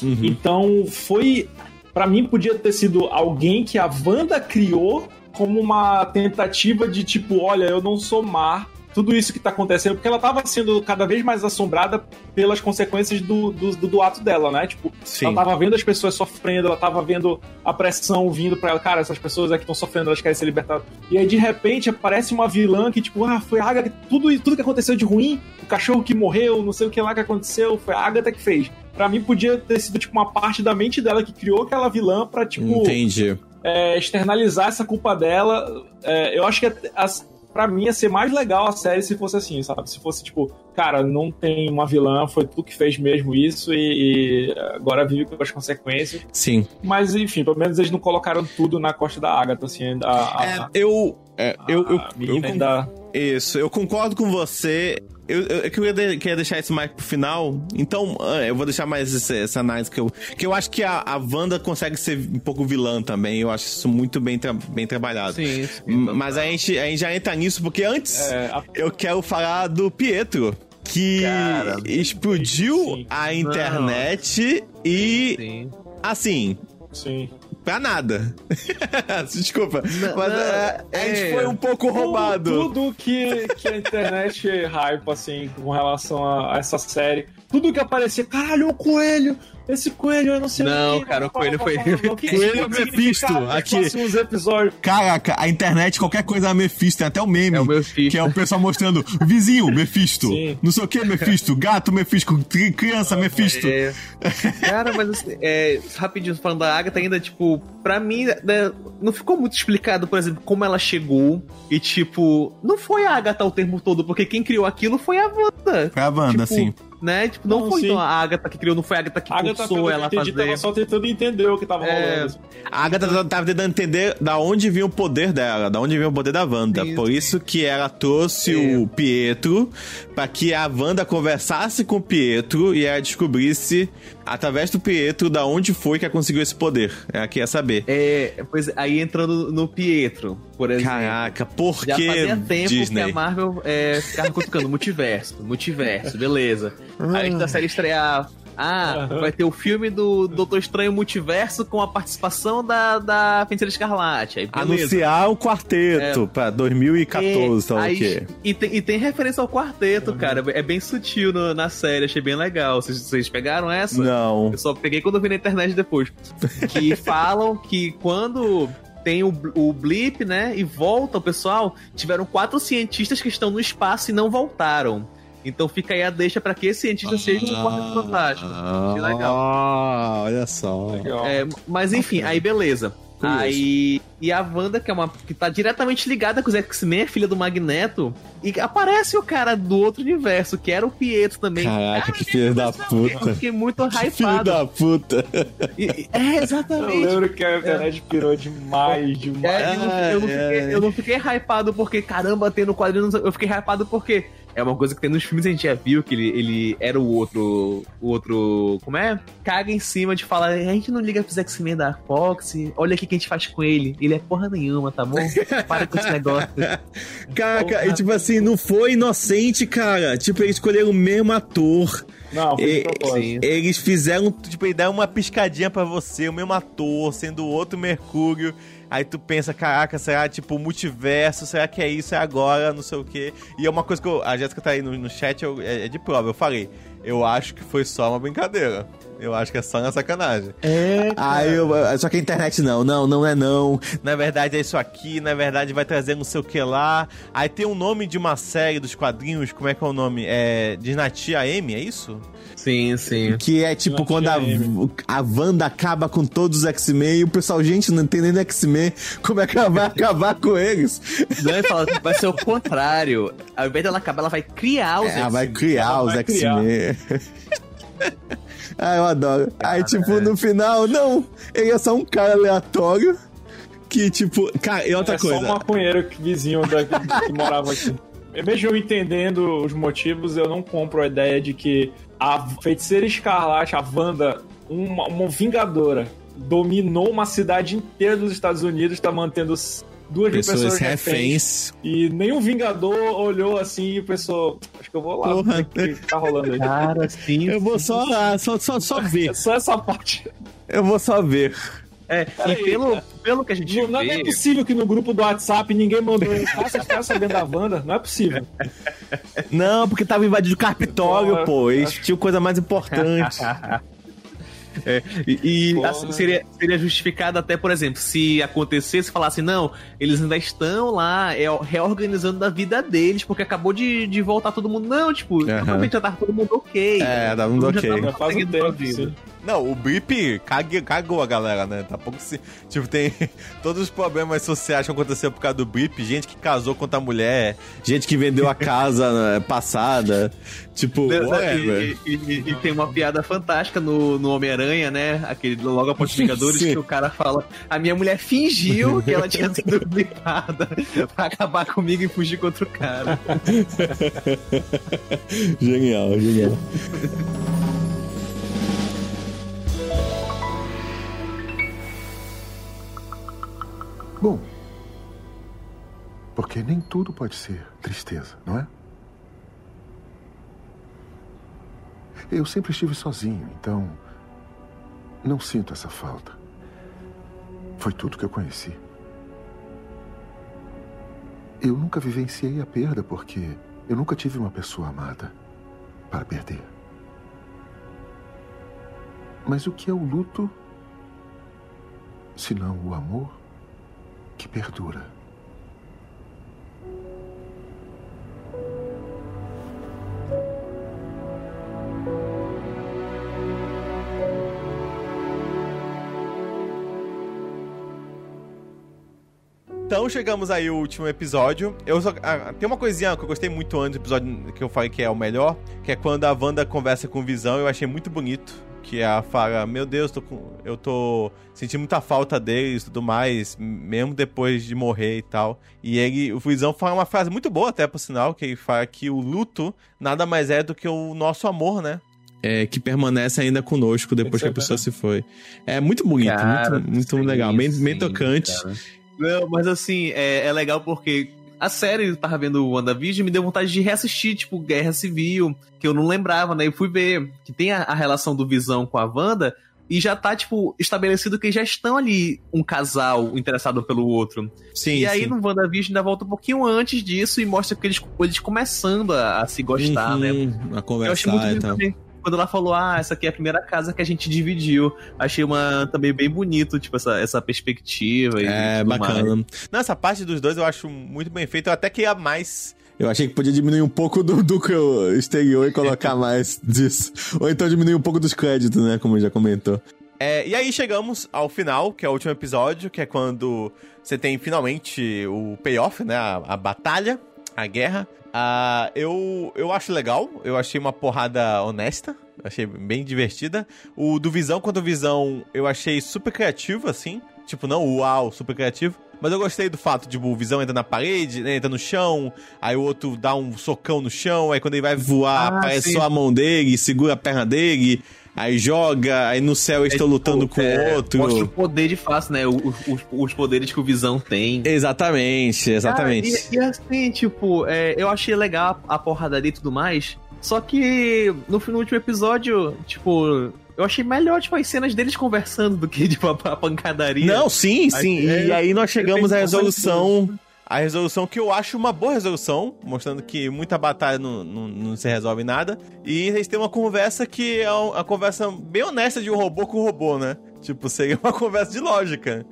Uhum. Então foi. Pra mim podia ter sido alguém que a Wanda criou como uma tentativa de tipo, olha, eu não sou má. Tudo isso que tá acontecendo, porque ela tava sendo cada vez mais assombrada pelas consequências do, do, do, do ato dela, né? Tipo, Sim. ela tava vendo as pessoas sofrendo, ela tava vendo a pressão vindo pra ela. Cara, essas pessoas aqui estão sofrendo, elas querem ser libertadas. E aí, de repente, aparece uma vilã que, tipo, ah, foi a Agatha, tudo, tudo que aconteceu de ruim, o cachorro que morreu, não sei o que lá que aconteceu, foi a Agatha que fez. Pra mim, podia ter sido, tipo, uma parte da mente dela que criou aquela vilã pra, tipo, Entendi. é, externalizar essa culpa dela. É, eu acho que as, pra mim ia ser mais legal a série se fosse assim, sabe? Se fosse tipo, cara, não tem uma vilã, foi tu que fez mesmo isso e, e agora vive com as consequências. Sim. Mas enfim, pelo menos eles não colocaram tudo na costa da Agatha, assim. A, a, É, eu. é, eu, eu, a eu, menina con- ainda- Isso, eu concordo com você. Eu, eu, eu queria, de- queria deixar isso mais pro final. Então, ah, eu vou deixar mais essa, essa análise que eu. Que eu acho que a, a Wanda consegue ser um pouco vilã também. Eu acho isso muito bem, tra- bem trabalhado. Sim, sim. Mas a gente, a gente já entra nisso, porque antes É, a- eu quero falar do Pietro. Que Cara, explodiu sim. a internet e, Sim. assim, Sim. Pra nada. Desculpa. Não, mas não, é, a gente é. foi um pouco roubado. Tudo, tudo que, que a internet hype, assim, com relação a, a essa série. Tudo que aparecia, caralho, o coelho! Esse coelho, eu não sei Não, o que. cara, o coelho foi- O que Coelho é Mephisto, aqui. próximos episódios. Caraca, a internet, qualquer coisa é Mephisto, tem até o meme. É o Mephisto. Que é o pessoal mostrando vizinho, Mephisto. Sim. Não sei o que, Mephisto. Gato, Mephisto. cri- Criança, Mephisto. É. Cara, mas assim, é, rapidinho, falando da Agatha, ainda, tipo, pra mim, né, não ficou muito explicado, por exemplo, como ela chegou. E, tipo, não foi a Agatha o tempo todo, porque quem criou aquilo foi a Wanda. Foi a Wanda, tipo, sim. Né? Tipo, não, Não, foi sim. então, a Agatha que criou, não foi a Agatha que A Agatha, pelo que ela a entendi, fazer. tava só tentando entender o que tava É. rolando. A Agatha tava tentando entender da onde vinha o poder dela, da onde vinha o poder da Wanda. Isso. Por isso que ela trouxe É. o Pietro pra que a Wanda conversasse com o Pietro e ela descobrisse, através do Pietro, da onde foi que ela conseguiu esse poder. Ela queria saber. É, pois aí entrando no Pietro. Por exemplo. Caraca, por Já que fazia tempo Disney? que a Marvel é, ficava cutucando multiverso, multiverso, beleza. Aí antes da série estrear, ah, vai ter o filme do Doutor Estranho Multiverso com a participação da, da Feiticeira Escarlate. Aí. Anunciar o quarteto pra 2014, tá aí- o quê? E tem, e tem referência ao quarteto, cara. É bem sutil no- na série, achei bem legal. Vocês, vocês pegaram essa? Não. Eu só peguei quando eu vi na internet depois. Que falam que quando tem o, o blip, né? E volta o pessoal, tiveram quatro cientistas que estão no espaço e não voltaram. Então fica aí a deixa pra que esse cientista seja um quarteto fantástico. Achei legal. Ah, olha só. É, mas enfim, aí beleza. Curioso. Aí. E a Wanda, que é uma. que tá diretamente ligada com os X-Men, filha do Magneto. E aparece o cara do outro universo, que era o Pietro também. Caraca, que filho da Eu puta. fiquei muito Que filho hypado. da puta. E- é, Eu exatamente. lembro que a internet pirou demais, demais. É, eu, não, eu não fiquei, eu não fiquei hypado porque, caramba, tem no quadrinho. Eu fiquei hypado porque é uma coisa que tem nos filmes a gente já viu, que ele, ele era o outro. O outro. Como é? Caga em cima de falar, a gente não liga pros X-Men da Fox, olha o que a gente faz com ele. Ele é porra nenhuma, tá bom? Para com esse negócio. Caraca, e tipo assim, não foi inocente, cara. Tipo, eles escolheram o mesmo ator. Não, foi E- eles fizeram. Tipo, ele dá uma piscadinha pra você, o mesmo ator, sendo outro Mercúrio. Aí tu pensa, caraca, será tipo multiverso? Será que é isso? É agora? Não sei o quê. E é uma coisa que eu, a Jéssica tá aí no, no chat, eu- é, é de prova. Eu falei, eu acho que foi só uma brincadeira. Eu acho que é só na sacanagem. É. Aí eu, só que a internet não, não, não é não. Na verdade é isso aqui, na verdade vai trazer não sei o que lá. Aí tem o nome de uma série dos quadrinhos, como é que é o nome? É Dinastia M, é isso? Sim, sim. Que é tipo quando a, a Wanda acaba com todos os X-Men e o pessoal, gente, não tem nem X-Men, como é que ela vai acabar com eles? Não, ele fala, vai ser o contrário. Ao invés dela acabar, ela vai criar os Ela vai X-Men. criar Ela os. X-Men. ah, eu adoro. Aí, tipo, no final, não, ele é só um cara aleatório que, tipo, cara, e outra é coisa. só um maconheiro que- vizinho daqui, que morava aqui. Mesmo eu entendendo os motivos, eu não compro a ideia de que a feiticeira escarlate, a Wanda, uma, uma vingadora, dominou uma cidade inteira dos Estados Unidos, está mantendo duas Pessoas pessoas reféns. reféns. E nenhum vingador olhou assim e pensou: Acho que eu vou lá Porra. ver o que tá rolando aí. Cara, sim. Eu vou só lá, só, só, só ver. É só essa parte. Eu vou só ver. É, e Peraí, pelo, pelo que a gente Não, não é vê... possível que no grupo do WhatsApp ninguém mandou os caras sabendo da Wanda. Não é possível. Não, porque tava invadido o Capitólio, pô. Eles tinham coisa mais importante. É, e e, assim, seria, seria justificado até, por exemplo, se acontecesse, falasse, não, eles ainda estão lá é, reorganizando a vida deles, porque acabou de, de voltar todo mundo. Não, tipo, Aham. realmente já tava todo mundo ok. É, tava mundo Todo mundo ok. já Já tava faz um tempo. Não, o cague- cagou a galera, né? Tá pouco se. Tipo, tem todos os problemas sociais que aconteceram por causa do Blip, gente que casou com outra mulher. Gente que vendeu a casa né, passada. Tipo, whatever. E, e- e tem uma piada fantástica no, no Homem-Aranha, né? Aquele logo após os Vingadores, que o cara fala: A minha mulher fingiu que ela tinha sido blipada pra acabar comigo e fugir com outro cara. genial, genial. Bom, porque nem tudo pode ser tristeza, não é? Eu sempre estive sozinho, então não sinto essa falta. Foi tudo que eu conheci. Eu nunca vivenciei a perda porque eu nunca tive uma pessoa amada para perder. Mas o que é o luto, se não o amor que perdura? Então chegamos aí ao último episódio. Eu só, ah, tem uma coisinha que eu gostei muito antes do episódio que eu falei que é o melhor, que é quando a Wanda conversa com o Visão, eu achei muito bonito. Que ela fala, meu Deus, tô com- eu tô sentindo muita falta deles e tudo mais, mesmo depois de morrer e tal. E ele, o Visão fala uma frase muito boa até, por sinal, que ele fala que o luto nada mais é do que o nosso amor, né? É, que permanece ainda conosco depois que a é pessoa se foi. É muito bonito, Cara, muito, muito sim, legal, bem, bem tocante. cara. Não, mas assim, é, é legal porque a série, eu tava vendo o WandaVision, me deu vontade de reassistir, tipo, Guerra Civil, que eu não lembrava, né? E fui ver que tem a, a relação do Visão com a Wanda, e já tá, tipo, estabelecido que já estão ali um casal interessado pelo outro. Sim, e aí sim. no WandaVision ainda volta um pouquinho antes disso e mostra que eles, eles começando a, a se gostar, né? Uhum, A Eu achei conversar muito e tal. também. Quando ela falou, ah, essa aqui é a primeira casa que a gente dividiu. Achei uma também bem bonito, tipo, essa, essa perspectiva. e É, bacana. mais. Nessa parte dos dois eu acho muito bem feito. Eu até queria mais. Eu achei que podia diminuir um pouco do, do que eu exterior e colocar mais disso. Ou então diminuir um pouco dos créditos, né? Como já comentou. É, e aí chegamos ao final, que é o último episódio, que é quando você tem finalmente o payoff, né? A, a batalha, a guerra. Ah, eu, eu acho legal, eu achei uma porrada honesta, achei bem divertida. O do Visão contra o Visão eu achei super criativo, assim. Tipo, não uau, super criativo. Mas eu gostei do fato de tipo, o Visão entra na parede, né, entra no chão, aí o outro dá um socão no chão, aí quando ele vai voar, Ah, aparece sim. só a mão dele, segura a perna dele, aí joga, aí no céu eles estão lutando com É, o outro. Mostra o poder de face, né? Os, os, os poderes que o Visão tem. Exatamente, exatamente. Cara, e, e assim, tipo, é, eu achei legal a porradaria e tudo mais. Só que no, no último episódio, tipo, eu achei melhor, tipo, as cenas deles conversando do que, tipo, a, a pancadaria. Não, sim, sim. Aí, e é, aí nós chegamos à resolução. A resolução que eu acho uma boa resolução, mostrando que muita batalha não, não, não se resolve nada. E eles têm uma conversa que é uma conversa bem honesta de um robô com robô, né? Tipo, seria uma conversa de lógica.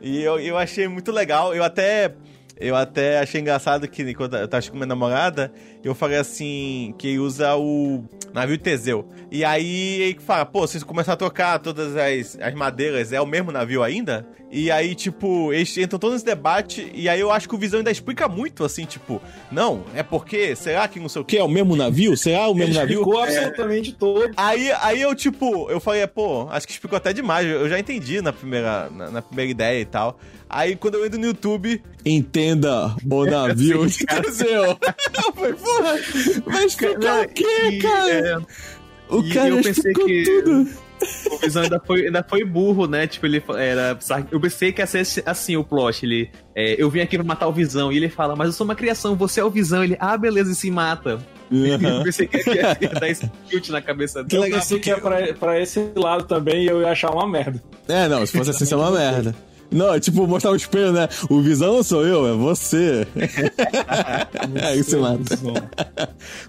E eu, eu achei muito legal. Eu até. Eu até achei engraçado que quando eu tava com minha namorada, eu falei assim, que usa o navio Teseu. E aí ele fala, pô, vocês começaram a trocar todas as, as madeiras, é o mesmo navio ainda? E aí, tipo, eles entram todos nesse debate, e aí eu acho que o Visão ainda explica muito, assim, tipo, não, é porque, será que não sei o Que é o mesmo navio? Será o mesmo Ele navio? explicou absolutamente todo. Aí, aí eu, tipo, eu falei, pô, acho que explicou até demais. Eu já entendi na primeira, na, na primeira ideia e tal. Aí quando eu entro no YouTube, Entenda o navio porra, vai explicar o quê, E, cara? é, O cara explicou que- tudo. O Visão ainda foi, ainda foi burro, né? Tipo, ele era. Eu pensei que ia ser assim o plot. Ele. é, eu vim aqui pra matar o Visão. E ele fala, mas eu sou uma criação, você é o Visão. Ele, ah, beleza, e se mata. Eu pensei que ia, ia dar esse tilt na cabeça dele. pensei que ia pra, pra esse lado também e eu ia achar uma merda. É, não, se fosse assim, isso é uma merda. Não, é tipo, mostrar o espelho, né? O visão não sou eu, é você. é isso, mano.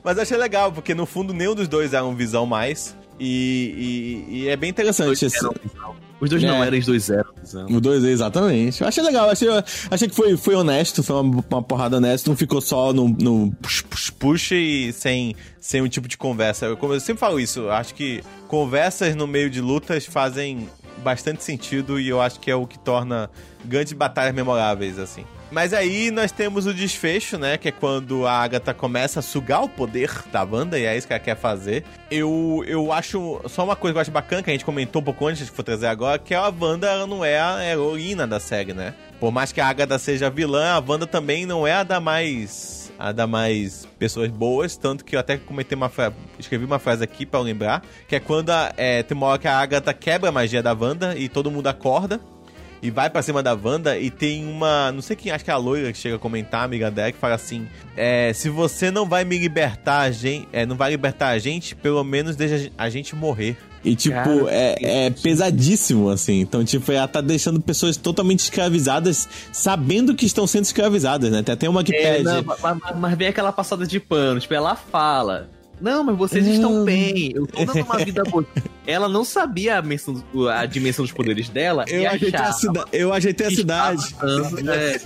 mas eu achei legal, porque no fundo nenhum dos dois era um Visão mais. E, e- e é bem Os interessante. dois esse- eram Visão. Os dois não É. eram, os dois eram Visão. O 2 exatamente. Eu achei legal, achei, achei que foi, foi honesto, foi uma, uma porrada honesta, não ficou só no. no... push, push, push e sem, sem um tipo de conversa. Eu, como eu sempre falo isso, acho que conversas no meio de lutas fazem bastante sentido e eu acho que é o que torna grandes batalhas memoráveis, assim. Mas aí nós temos o desfecho, né? Que é quando a Agatha começa a sugar o poder da Wanda, e é isso que ela quer fazer. Eu, eu acho. Só uma coisa que eu acho bacana, que a gente comentou um pouco antes, que for trazer agora, que a Wanda não é a heroína da série, né? Por mais que a Agatha seja vilã, a Wanda também não é a da mais. A da mais pessoas boas, tanto que eu até comentei uma frase, escrevi uma frase aqui eu lembrar, que é quando a, é, tem uma hora que a Agatha quebra a magia da Wanda e todo mundo acorda e vai pra cima da Wanda e tem uma. Não sei quem, acho que é a loira que chega a comentar, amiga dela, que fala assim: é, se você não vai me libertar, a gente, é, não vai libertar a gente, pelo menos deixa a gente morrer. E, tipo, Cara, é, é pesadíssimo, assim. Então, tipo, ela tá deixando pessoas totalmente escravizadas, sabendo que estão sendo escravizadas, né? Tem até uma que É, pede. não, mas, mas- mas vem aquela passada de pano, tipo, ela fala. Não, mas vocês estão bem. Eu tô dando uma vida boa. Ela não sabia a, dimensão- a dimensão dos poderes dela. e Eu ajeitei, a cida... eu ajeitei a cidade. dando, é,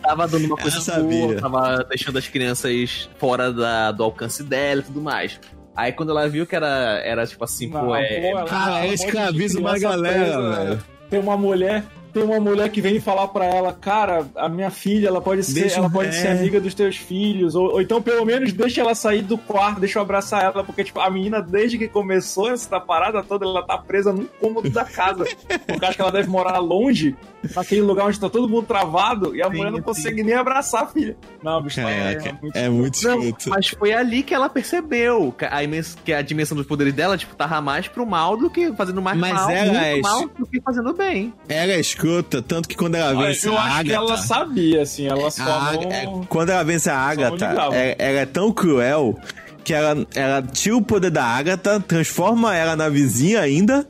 tava dando uma coisa boa, tava deixando as crianças fora da- do alcance dela e tudo mais. Aí quando ela viu que era, era tipo assim, Não, pô, é. ela- Cara, ela pode escraviza uma galera, presa, velho. Tem uma mulher, tem uma mulher que vem falar pra ela, cara, a minha filha, ela pode ser, Deixa ela pode é. ser amiga dos teus filhos, ou, ou então pelo menos deixa ela sair do quarto, deixa eu abraçar ela, porque tipo, a menina desde que começou essa parada toda, ela tá presa num cômodo da casa, porque acho que ela deve morar longe, naquele lugar onde tá todo mundo travado, e a Sim, mulher não sim. consegue nem abraçar a filha. Não, bicho, é, muito é muito Não, escroto. mas foi ali que ela percebeu que a, imens- que a dimensão dos poderes dela, tipo, tava mais pro mal do que fazendo mais Mas mal, ela muito é- mal do que fazendo bem. Ela é escrota, tanto que quando ela vence eu a acho que Agatha... ela sabia, assim, ela só a não... É, quando ela vence a Agatha, ligava. é- ela é tão cruel que ela, ela tira o poder da Agatha, transforma ela na vizinha ainda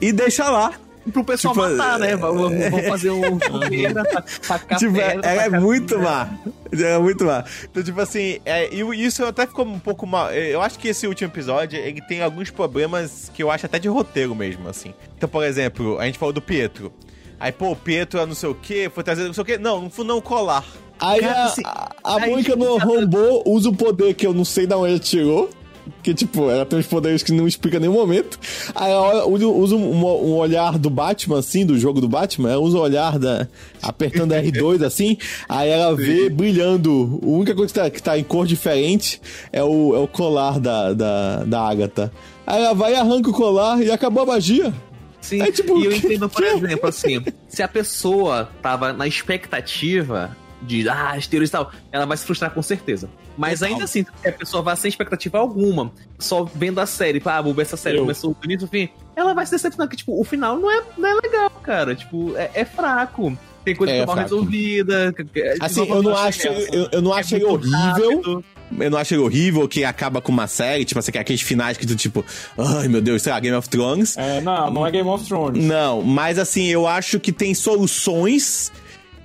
e deixa lá. Pro pessoal Tipo, matar, né? Vamos, é- vamos fazer um Tipo, ela é muito má. Ela é muito má. Então, tipo assim, é, e isso até ficou um pouco mal. Eu acho que esse último episódio, ele tem alguns problemas que eu acho até de roteiro mesmo, assim. Então, por exemplo, a gente falou do Pietro. Aí, pô, o Pietro é não sei o quê, foi trazer não sei o quê. Não, não foi não colar. Aí Cara, a, assim, a, a aí Mônica no Rambo usa o poder que eu não sei de onde ela tirou. Que, tipo, ela tem uns poderes que não explica em nenhum momento. Aí ela usa, um, um olhar do Batman, assim, do jogo do Batman. Ela usa o olhar da. apertando R2, assim. Aí ela vê brilhando. A única coisa que tá, que tá em cor diferente é o, é o colar da, da, da Agatha. Aí ela vai e arranca o colar e acabou a magia. Sim, É tipo, e eu entendo, por exemplo, assim, se a pessoa tava na expectativa de, ah, as teorias e tal, ela vai se frustrar com certeza. Mas ainda assim, se a pessoa vai sem expectativa alguma, só vendo a série, pá, ah, vou ver essa série, Eu. começou início ao fim, ela vai se decepcionar, que, tipo, o final não é, não é legal, cara. Tipo, é, é fraco. Tem coisa É, que é é mal fraco. resolvida. Assim, eu não acho, chega, eu, eu não é muito horrível. rápido. Eu não acho ele horrível que acaba com uma série, tipo assim, aqueles finais que tu, tipo, ai meu Deus, sei lá, Game of Thrones. É, não, não é Game of Thrones. Não, mas assim, eu acho que tem soluções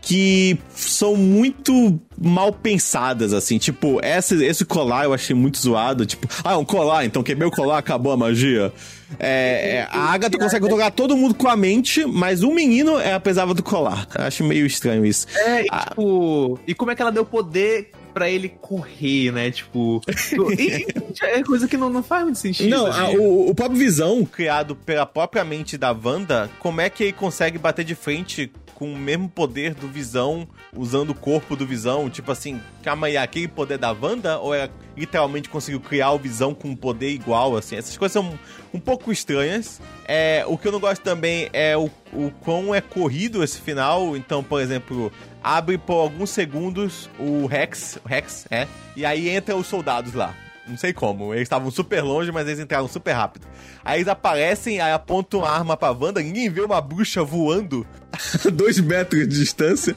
que são muito mal pensadas, assim. Tipo, esse, esse colar eu achei muito zoado. Tipo, ah, um colar, então quebrei o colar, acabou a magia. É, é, a Agatha consegue controlar todo mundo com a mente, mas o menino é a pesava do colar. Eu acho meio estranho isso. É, e, Ah. tipo. E como é que ela deu poder pra ele correr, né? Tipo. e- é coisa que não, não faz muito sentido. Não, né? a- o, o próprio Visão, criado pela própria mente da Wanda, como é que ele consegue bater de frente com o mesmo poder do Visão, usando o corpo do Visão? Tipo assim, calma aí, aquele poder da Wanda? Ou é literalmente conseguiu criar o Visão com um poder igual, assim? Essas coisas são um pouco estranhas. É, o que eu não gosto também é o, o quão é corrido esse final. Então, por exemplo, abre por alguns segundos o Rex, o Rex, é, e aí entra os soldados lá. Não sei como. Eles estavam super longe, mas eles entraram super rápido. Aí eles aparecem, aí apontam a arma pra Wanda, ninguém vê uma bruxa voando dois metros de distância.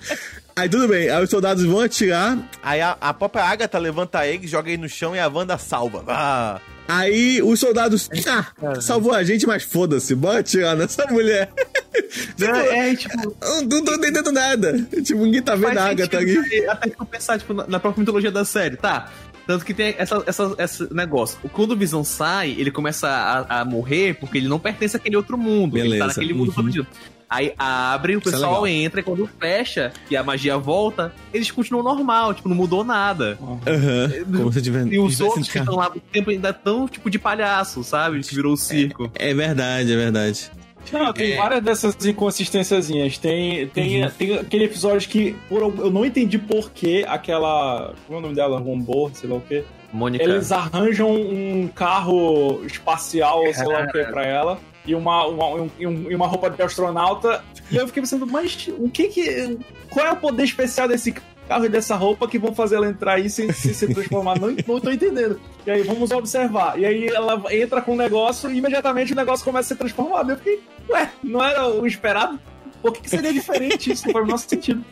Aí tudo bem, aí os soldados vão atirar, aí a, a própria Agatha levanta eles, joga ele no chão e a Wanda salva. Ah. Aí os soldados, ah, salvou a gente, mas foda-se, bora atirar nessa mulher. tipo, é, tipo. Não, não tô entendendo nada. Tipo, ninguém tá vendo a Agatha ali. sentido, Até que eu pensar, tipo, na, própria mitologia da série, tá? Tanto que tem essa, essa, esse negócio. Quando o Visão sai, ele começa a, a morrer porque ele não pertence àquele outro mundo. Ele tá Beleza, naquele mundo uhum. prometido. Aí abre, o é pessoal legal. entra, e quando fecha e a magia volta, eles continuam normal, tipo, não mudou nada. Aham, como se tiver... E os tivesse outros que estão lá no tempo ainda tão, tipo, de palhaço, sabe? Que virou o circo. É verdade, é verdade. Não, tem É. várias dessas inconsistênciazinhas. Tem, tem, Uhum. tem aquele episódio que por, eu não entendi por que aquela. Como é o nome dela? Rombor, sei lá o quê. Mônica. Eles arranjam um carro espacial, sei lá o que, pra ela. E uma, uma, um- e um- uma roupa de astronauta. E eu fiquei pensando, mas o que que. Qual é o poder especial desse carro e dessa roupa que vão fazer ela entrar aí sem, sem se transformar? Não, não tô entendendo. E aí vamos observar. E aí ela entra com o negócio e imediatamente o negócio começa a ser transformado. Eu fiquei, ué, não era o esperado? Por que, que seria diferente isso? Não faz o nosso sentido.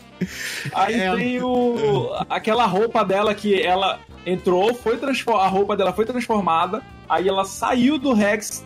Aí É. tem o, aquela roupa dela que ela entrou, foi transfor- a roupa dela foi transformada, aí ela saiu do Rex,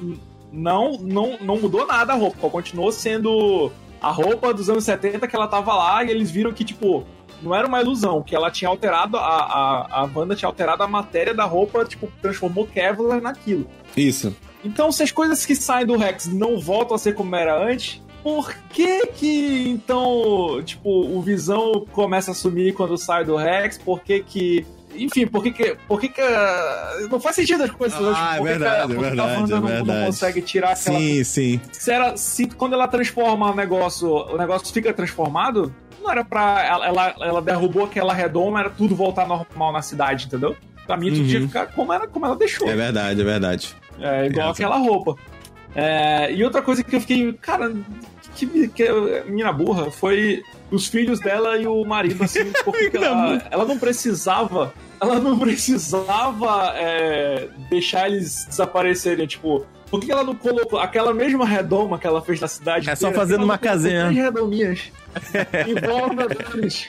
não, não, não mudou nada a roupa, continuou sendo a roupa dos anos 70 que ela tava lá e eles viram que, tipo, não era uma ilusão, que ela tinha alterado, a, a, a Wanda tinha alterado a matéria da roupa, tipo, transformou Kevlar naquilo. Isso. Então, se as coisas que saem do Rex não voltam a ser como era antes, por que que, então, tipo, o Visão começa a sumir quando sai do Rex? Por que que... Enfim, por que que... Por que que ah, não faz sentido as coisas. né? Ah, é Por que que a- verdade, é que que a verdade, Wanda é não- Não, verdade. consegue tirar aquela... Sim, sim. Se, era, se quando ela transforma o negócio, o negócio fica transformado, não era pra... Ela, ela, ela derrubou aquela redoma, era tudo voltar normal na cidade, entendeu? Pra mim, tudo Uhum. tinha que ficar como, era, como ela deixou. É verdade, é verdade. É igual É, aquela roupa. É, e outra coisa que eu fiquei, cara, que, que menina burra foi os filhos dela e o marido, assim, porque que ela, ela não precisava. ela não precisava é, deixar eles desaparecerem, tipo. Por que ela não colocou aquela mesma redoma que ela fez na cidade? É só fazendo uma casinha. Três redominhas. deles.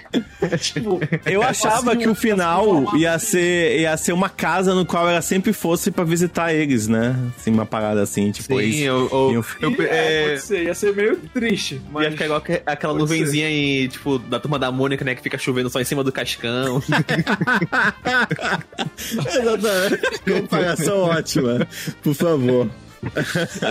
tipo, Eu achava assim, que o final ia ser, ia ser uma casa no qual ela sempre fosse pra visitar eles, né? Assim, uma parada assim, tipo, Sim, eles eu, eu, iam- eu- É, é, pode ser, ia ser meio triste. Mas Ia ficar igual que- aquela nuvenzinha aí, tipo, da turma da Mônica, né? Que fica chovendo só em cima do cascão. Exatamente. Comparação ótima. Por favor.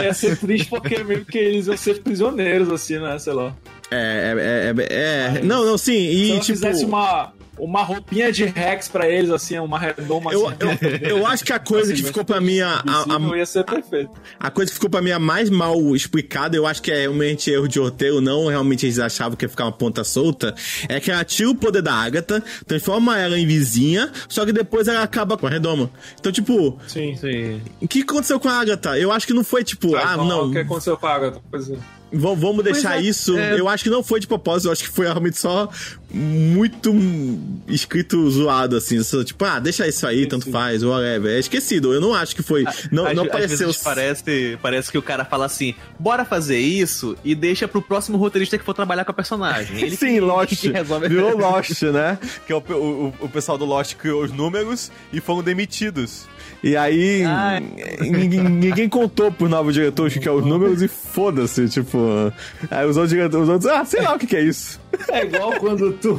ia ser triste porque meio que eles iam ser prisioneiros, assim, né? Sei lá. É, é, é, é- Não, não, sim. E Se ela tipo. fizesse uma, uma roupinha de Rex pra eles, assim, uma redoma Eu, assim. eu, eu acho que a coisa Assim, que ficou pra mim a, a, Invisível ia ser perfeito. a coisa que ficou pra mim a mais mal explicada, eu acho que é realmente erro de roteiro, não realmente eles achavam que ia ficar uma ponta solta, é que ela tira o poder da Agatha, transforma ela em vizinha, só que depois ela acaba com a redoma. Então, tipo, Sim. Sim. o que aconteceu com a Agatha? Eu acho que não foi tipo, ah, Então, não, O que aconteceu com a Agatha? Pois é. V- vamos deixar é, isso. é. Eu acho que não foi de propósito, eu acho que foi realmente só muito escrito zoado, assim. Só, tipo, ah, deixa isso aí, tanto faz, whatever. É esquecido, eu não acho que foi. Não, Às- não apareceu. vezes parece, parece que o cara fala assim: bora fazer isso e deixa pro próximo roteirista que for trabalhar com a personagem. Ele Sim, Lost. que resolve. Virou Lost, né? Que é o, o, o pessoal do Lost criou os números e foram demitidos. E aí, ninguém, ninguém contou pro novo diretor o que é os números e foda-se, tipo. Aí os outros diretores, os outros, ah, sei lá o que, que é isso. É igual quando tu.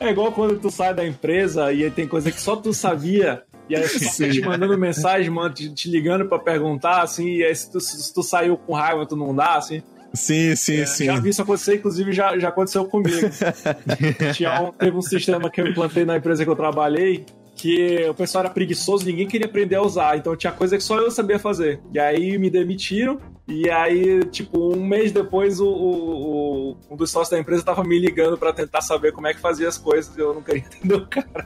É igual quando tu sai da empresa e aí tem coisa que só tu sabia. E aí tu fica te mandando mensagem, mano, te, te ligando pra perguntar, assim, e aí se tu, se tu saiu com raiva, tu não dá, assim. Sim, sim, sim. Já vi isso acontecer, inclusive já, já aconteceu comigo. Tinha um, teve um sistema que eu implantei na empresa que eu trabalhei que o pessoal era preguiçoso, ninguém queria aprender a usar, então tinha coisa que só eu sabia fazer. E aí me demitiram, e aí, tipo, um mês depois, o, o- o- um dos sócios da empresa tava me ligando pra tentar saber como é que fazia as coisas, e eu não queria entender o cara.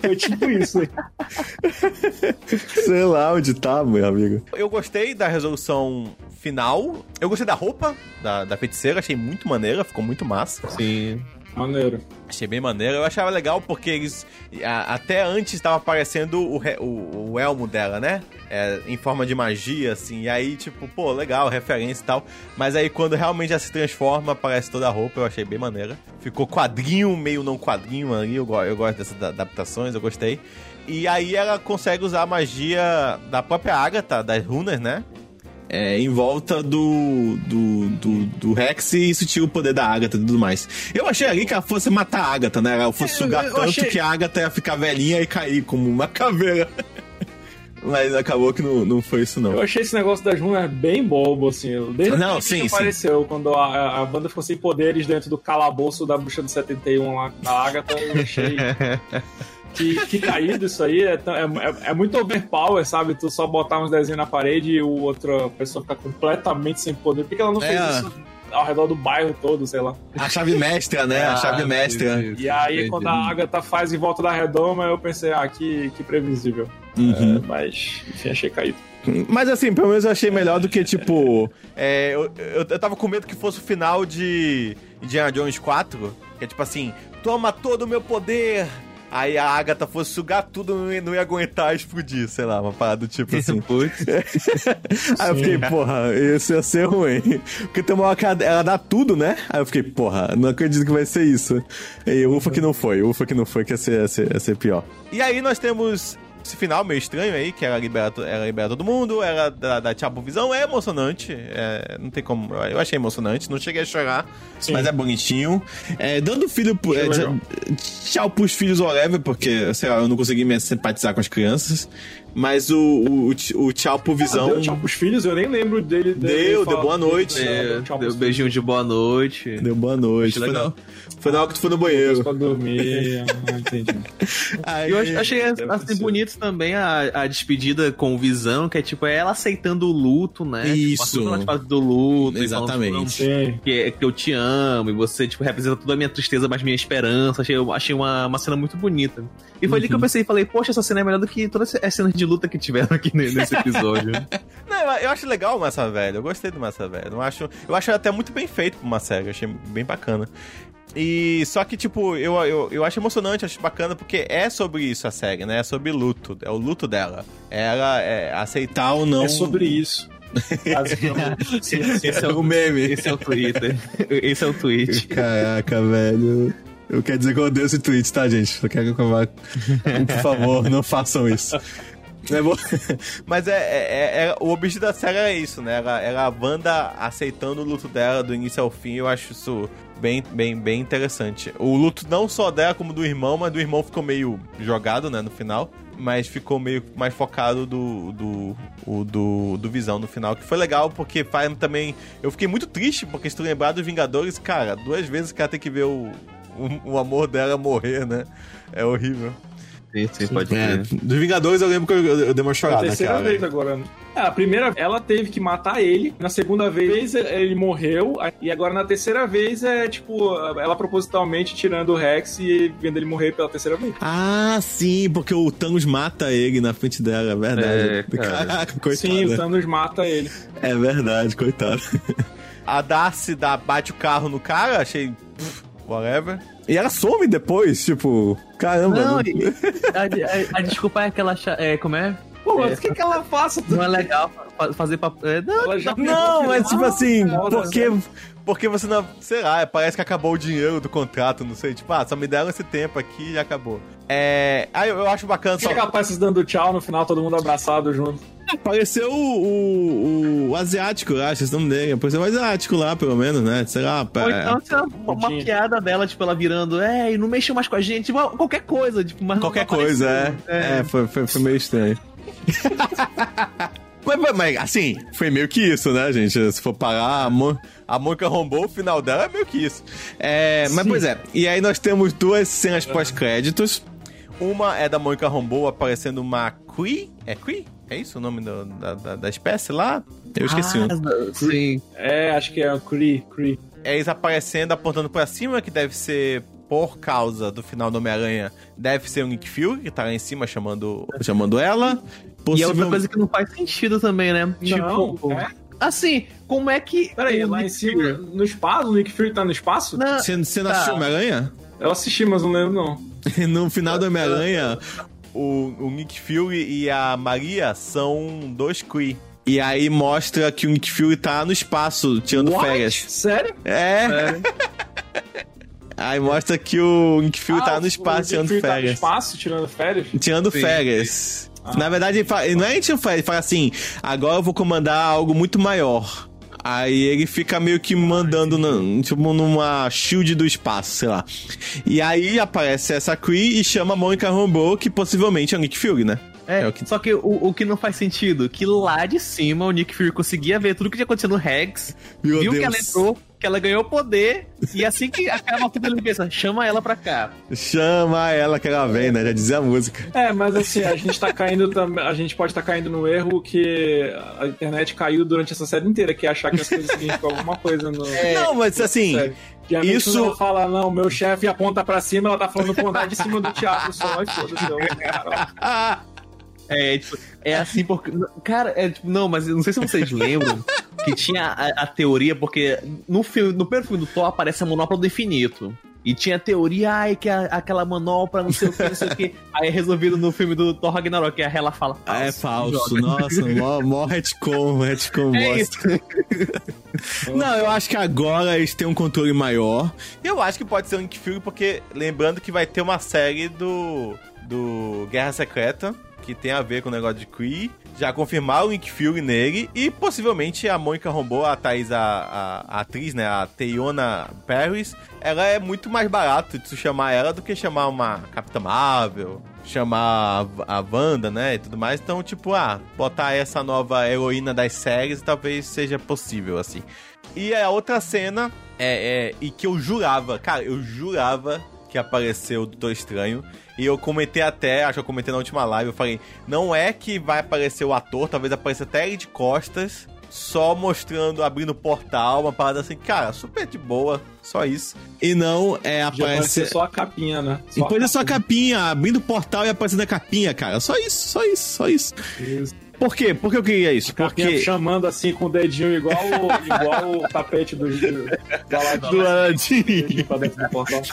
Foi tipo isso. aí. Sei lá onde tá, meu amigo. Eu gostei da resolução final. Eu gostei da roupa da, da feiticeira, achei muito maneira, ficou muito massa. Sim. Maneiro. Achei bem maneiro. Eu achava legal porque eles. a- até antes estava aparecendo o, re- o, o elmo dela, né? É, em forma de magia, assim. E aí, tipo, pô, legal, referência e tal. Mas aí quando realmente ela se transforma, aparece toda a roupa. Eu achei bem maneira. Ficou quadrinho, meio não quadrinho ali. Eu, eu gosto dessas da- adaptações, eu gostei. E aí ela consegue usar a magia da própria Agatha, das runas, né? É, em volta do, do, do, do Rex e isso tira o poder da Agatha e tudo mais. Eu achei ali que ela fosse matar a Agatha, né? Ela fosse É, sugar eu tanto achei- que a Agatha ia ficar velhinha e cair como uma caveira. Mas acabou que não, não foi isso, não. Eu achei esse negócio das runas bem bobo, assim. Desde Não, que sim, sim. apareceu, quando a, a banda ficou sem poderes dentro do calabouço da bruxa do 71 lá na Agatha, eu achei. Que, que caído isso aí, é, é, é- é muito overpower, sabe? Tu só botar uns desenhos na parede e o outra pessoa ficar completamente sem poder. Por que ela não fez É. isso ao redor do bairro todo, sei lá? A chave mestra, né? a chave mestra. E aí, quando a Agatha faz em volta da redoma, eu pensei, ah, que, que previsível. Uhum. É, mas, enfim, achei caído. Mas assim, pelo menos eu achei melhor do que, tipo. É, eu, eu, eu tava com medo que fosse o final de Indiana Jones 4, que é tipo assim, toma todo o meu poder. Aí a Agatha fosse sugar tudo, não ia, não ia aguentar explodir, sei lá, uma parada do tipo assim. Putz. Aí eu fiquei, porra, isso ia ser ruim. Porque tem uma hora que ela, ela dá tudo, né? Aí eu fiquei, porra, não acredito que vai ser isso. E ufa que não foi, ufa que não foi, que ia ser, ia ser, ia ser pior. E aí nós temos esse final meio estranho aí, que ela libera, ela libera todo mundo, ela dá, dá tchau pro visão, é emocionante. é, não tem como. Eu achei emocionante, não cheguei a chorar. Mas é bonitinho. É, dando filho. pro- é, tchau pros filhos whatever, porque, sei lá, eu não consegui me simpatizar com as crianças. Mas o, o, o tchau pro visão. Deu tchau pros filhos, eu nem lembro dele. dele Deu, deu boa noite. Deu É, tchau deu um beijinho de boa noite. Deu boa noite. Foi legal. na, foi na hora que tu foi no banheiro. pra dormir. ah, entendi. Aí, Eu ach- achei assim, bonito também a, a despedida com o Visão, que é tipo, é ela aceitando o luto, né? Isso. Tipo, todas as fases do luto. e Exatamente. falando. Que, que eu te amo, e você, tipo, representa toda a minha tristeza, mas minha esperança. Achei, eu achei uma, uma cena muito bonita. E foi ali que eu pensei e falei, poxa, essa cena é melhor do que todas as cenas de luta que tiveram aqui ne- nesse episódio. Não, eu, eu acho legal o Massa Velho, eu gostei do Massa Velho. Eu acho, eu acho até muito bem feito pra uma série, eu achei bem bacana. E só que, tipo, eu, eu, eu acho emocionante, acho bacana, porque é sobre isso a série, né? É sobre luto. É o luto dela. Ela é aceitar ou não. É sobre isso. esse é o meme. Esse é o Twitter. Esse é o tweet. Caraca, velho. Eu quero dizer que eu odeio esse tweet, tá, gente? Só quero que eu vá. Por favor, não façam isso. É. Mas é, é, é, o objetivo da série é isso, né? Ela, ela a Wanda aceitando o luto dela do início ao fim. Eu acho isso bem, bem, bem interessante. O luto não só dela, como do irmão, mas do irmão ficou meio jogado, né, no final. Mas ficou meio mais focado do, do, o, do, do Visão no final, que foi legal, porque faz também. Eu fiquei muito triste, porque se tu lembrar dos Vingadores, cara, duas vezes que ela tem que ver o, o, o amor dela morrer, né? É horrível. Sim, sim, pode É, dos Vingadores eu lembro que eu, eu dei uma É a chorada, terceira cara. vez agora. É, a primeira, ela teve que matar ele. Na segunda vez, ele morreu. E agora, na terceira vez, é tipo, ela propositalmente tirando o Rex e vendo ele morrer pela terceira vez. Ah, sim, porque o Thanos mata ele na frente dela, é verdade. É, cara. Caraca, coitado. Sim, o Thanos mata ele. É verdade, coitado. A Darcy dá, bate o carro no cara, achei. pff, whatever. E ela some depois, tipo, caramba. Não, não- e- a, a- a desculpa é aquela. É, como é? Pô, É, mas o que, que ela faça? Não é legal fa- fazer papo. É, não, Ela já Não, mas tipo assim, Porque, porque você não. Sei lá, parece que acabou o dinheiro do contrato, não sei. Tipo, ah, só me deram esse tempo aqui e já acabou. É. Ah, eu, eu acho bacana Só só. que ela aparece dando tchau no final, todo mundo abraçado junto. Apareceu o, o, o asiático, eu acho, esse nome dele. Apareceu o asiático lá, pelo menos, né? Sei lá, Ou pá, então, sei lá, uma, uma piada dela, tipo, ela virando, é, e não mexeu mais com a gente, tipo, qualquer coisa, tipo, mas não qualquer coisa, é. É, foi, foi, foi meio estranho. mas, mas- assim, foi meio que isso, né, gente? Se for parar, a Mon- A Mônica rombou, o final dela é meio que isso. É, mas pois é, e aí nós temos duas cenas pós-créditos. Uma é da Mônica Rombou aparecendo uma Cree. É Cree? É isso o nome do- da, da, da espécie lá? Eu esqueci um. Ah, sim. É, acho que é o Kree, Kree. É eles aparecendo, apontando pra cima, que deve ser por causa do final do Homem-Aranha. Deve ser o Nick Fury, que tá lá em cima chamando. chamando ela. E é Possível- outra coisa que não faz sentido também, né? Não, tipo, é? assim, como é que. Peraí, o lá em Nick cima, Fury- no espaço, o Nick Fury tá no espaço? Você, não Tá. assistiu Homem-Aranha? Eu assisti, mas não lembro não. no final do Homem-Aranha, O, o Nick Fury e a Maria são dois Cree. e aí mostra que o Nick Fury tá no espaço, tirando What? férias. Sério? É. Aí mostra que o Nick Fury tá Ah, no o espaço, Nick tirando Fury Tá no férias. espaço, tirando férias? Tirando Sim. férias. Na verdade, ele fala, não é férias, ele fala assim: agora eu vou comandar algo muito maior. Aí ele fica meio que mandando na- tipo, numa shield do espaço, sei lá. E aí aparece essa Kree e chama a Mônica Rambeau, que possivelmente é o Nick Fury, né? É, o que- só que o, o que não faz sentido, que lá de cima o Nick Fury conseguia ver tudo que tinha acontecido no Rex, Meu viu que Deus. ela entrou, que ela ganhou poder, e assim que acaba tudo ele pensa, chama ela pra cá. Chama ela que ela vem, né? Já dizia a música. É, mas assim, a gente tá caindo também. A gente pode estar caindo no erro que a internet caiu durante essa série inteira, que é achar que as coisas significam alguma coisa no. Não, mas assim. Geralmente isso- ela fala, não, meu chefe aponta pra cima, ela tá falando pra andar de cima do teatro só, e foda-se. eu- cara. É, tipo, é assim porque. Cara, é tipo, não, mas eu não sei se vocês lembram que tinha a, a teoria, porque no filme, no primeiro filme do Thor aparece a manopla do infinito. E tinha a teoria, ai, que a- aquela manopla, não sei o que, não sei o que. Aí é resolvido no filme do Thor Ragnarok, que a Hela fala. Ah, é falso. joga. Nossa, mó, mó retcon, retcon É. Não, eu acho que agora eles têm um controle maior. Eu acho que pode ser o Nick Fury, porque lembrando que vai ter uma série do, do Guerra Secreta, que tem a ver com o negócio de Kree. Já confirmaram o Nick Fury nele e possivelmente a Mônica Rambeau, a Thaís, a, a, a atriz, né, a Teyona Paris, ela é muito mais barato de tu chamar ela do que chamar uma Capitã Marvel, chamar a, a Wanda, né, e tudo mais. Então, tipo, ah, botar essa nova heroína das séries talvez seja possível, assim. E a outra cena é, é e que eu jurava, cara, eu jurava que apareceu o Doutor Estranho. E eu comentei até, acho que eu comentei na última live, eu falei, não é que vai aparecer o ator, talvez apareça até ele de costas, só mostrando, abrindo o portal, uma parada assim, cara, super de boa, só isso. E não é ser só a capinha, né? Só Depois é só a capinha, abrindo o portal e aparecendo a capinha, cara. Só isso, só isso, só isso. Por quê? Por que eu queria isso? Porque... Chamando assim com o dedinho igual, o- igual o tapete do, do, do Aladdin. Do Aladdin.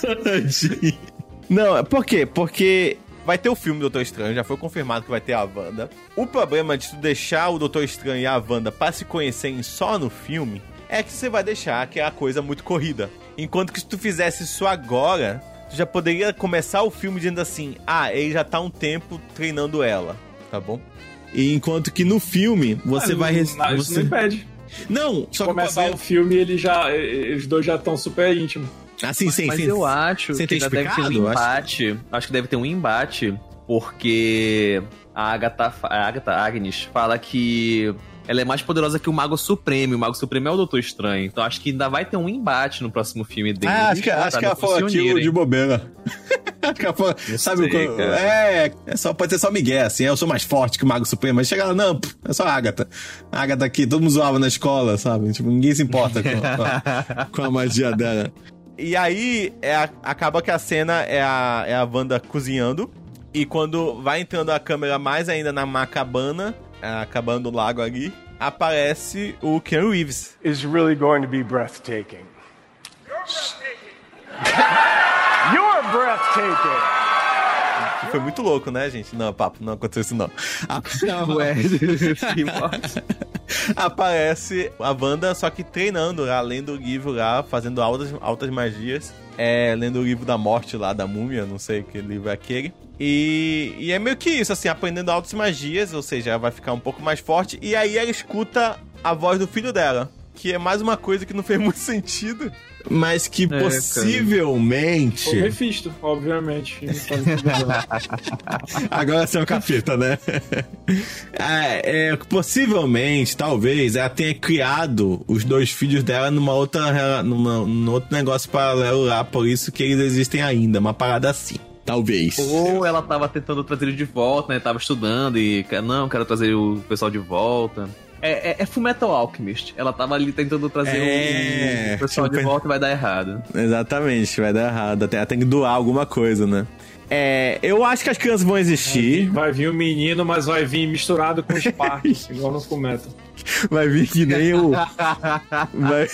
Do. Não, por quê? Porque vai ter o filme Doutor Estranho, já foi confirmado que vai ter a Wanda. O problema de tu deixar o Doutor Estranho e a Wanda pra se conhecerem só no filme é que você vai deixar que é a coisa muito corrida. Enquanto que se tu fizesse isso agora, tu já poderia começar o filme dizendo assim: ah, ele já tá um tempo treinando ela, tá bom? E enquanto que no filme você Ah, vai. não- não, Isso você... não impede. Não, só que o Começar problema- o filme ele já. Os dois já estão super íntimos. Ah, sim, sim, Mas sim. eu acho que deve ter um eu acho. embate. Acho. que deve ter um embate, porque a Agatha, a Agatha Agnes fala que ela é mais poderosa que o Mago Supremo. O Mago Supremo é o Doutor Estranho. Então acho que ainda vai ter um embate no próximo filme dele. Ah, acho que, acho que ela falou aquilo de bobeira. acho que ela falou, sabe sei, cara. é, é só, pode ser só Miguel, assim, eu sou mais forte que o Mago Supremo, mas chega lá, não, é só a Agatha. A Agatha aqui, todo mundo zoava na escola, sabe? Tipo, ninguém se importa com, com a, com a magia dela. E aí, é a- acaba que a cena é a, é a Wanda cozinhando, e quando vai entrando a câmera mais ainda na macabana, a cabana do lago ali, aparece o Ken Reeves. is really going to be breathtaking. You're breathtaking. Que foi muito louco, né, gente? Não, papo, não aconteceu isso não. A- Ué, Aparece a Wanda, só que treinando lá, lendo o livro lá, fazendo altas, altas magias. É, lendo o livro da morte lá, da múmia, não sei que livro é aquele. E, e é meio que isso, assim, aprendendo altas magias, ou seja, ela vai ficar um pouco mais forte. E aí ela escuta a voz do filho dela, que é mais uma coisa que não fez muito sentido. Mas que cara. possivelmente. O Mephisto, obviamente. Agora você é o capeta, né? é, é, possivelmente, talvez, ela tenha criado os dois filhos dela numa outra, numa, num outro negócio paralelo lá, por isso que eles existem ainda, uma parada assim. Talvez. Ou ela tava tentando trazer ele de volta, né? Tava estudando e, cara, não, quero trazer o pessoal de volta. É, é, é Fullmetal Alchemist. Ela tava ali tentando trazer É, o, o pessoal tipo, de volta e vai dar errado. Exatamente, vai dar errado. Até ela tem que doar alguma coisa, né? É, eu acho que as crianças vão existir. Vai vir o menino, mas vai vir misturado com os parques, igual no Fullmetal. Vai vir que nem o. Vai-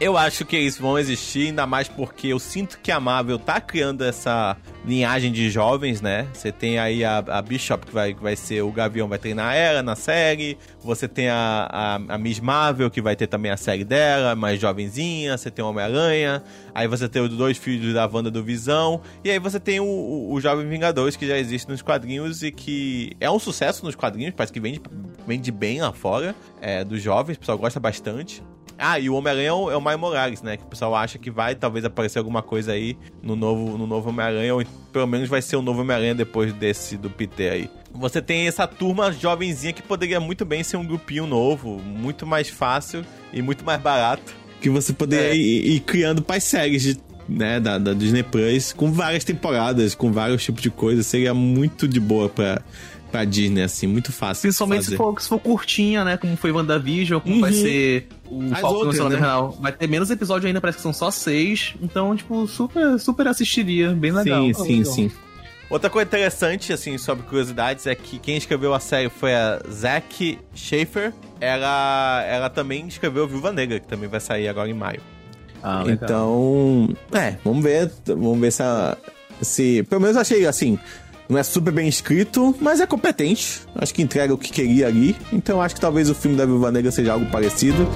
Eu acho que eles vão existir, ainda mais porque eu sinto que a Marvel tá criando essa linhagem de jovens, né? Você tem aí a, a Bishop, que vai, que vai ser o Gavião, vai treinar ela na série. Você tem a, a, a Miss Marvel, que vai ter também a série dela, mais jovenzinha. Você tem o Homem-Aranha. Aí você tem os dois filhos da Wanda do Visão. E aí você tem o, o, o Jovem Vingadores, que já existe nos quadrinhos e que é um sucesso nos quadrinhos, parece que vende, vende bem lá fora, é, dos jovens, o pessoal gosta bastante. Ah, e o Homem-Aranha é o, é o Miles Morales, né? Que o pessoal acha que vai talvez aparecer alguma coisa aí no novo, no novo Homem-Aranha, ou pelo menos vai ser o novo Homem-Aranha depois desse do Peter aí. Você tem essa turma jovenzinha que poderia muito bem ser um grupinho novo, muito mais fácil e muito mais barato. Que você poderia ir, ir criando pais séries de, né, da, da Disney Plus com várias temporadas, com vários tipos de coisas. Seria muito de boa pra, pra Disney, assim, muito fácil. Principalmente fazer. se for, se for curtinha, né? Como foi WandaVision, como Uhum. vai ser o As Falcão outras, né? Vai ter menos episódio ainda, parece que são só seis. Então, tipo, super, super assistiria. Bem legal. Sim, sim, sim. Outra coisa interessante, assim, sobre curiosidades, é que quem escreveu a série foi a Zack Schaefer. Ela, ela também escreveu Viúva Negra, que também vai sair agora em maio. Ah, legal. então, é, vamos ver, vamos ver se, a- se, pelo menos achei assim, não é super bem escrito, mas é competente. Acho que entrega o que queria ali. Então acho que talvez o filme da Viúva Negra seja algo parecido.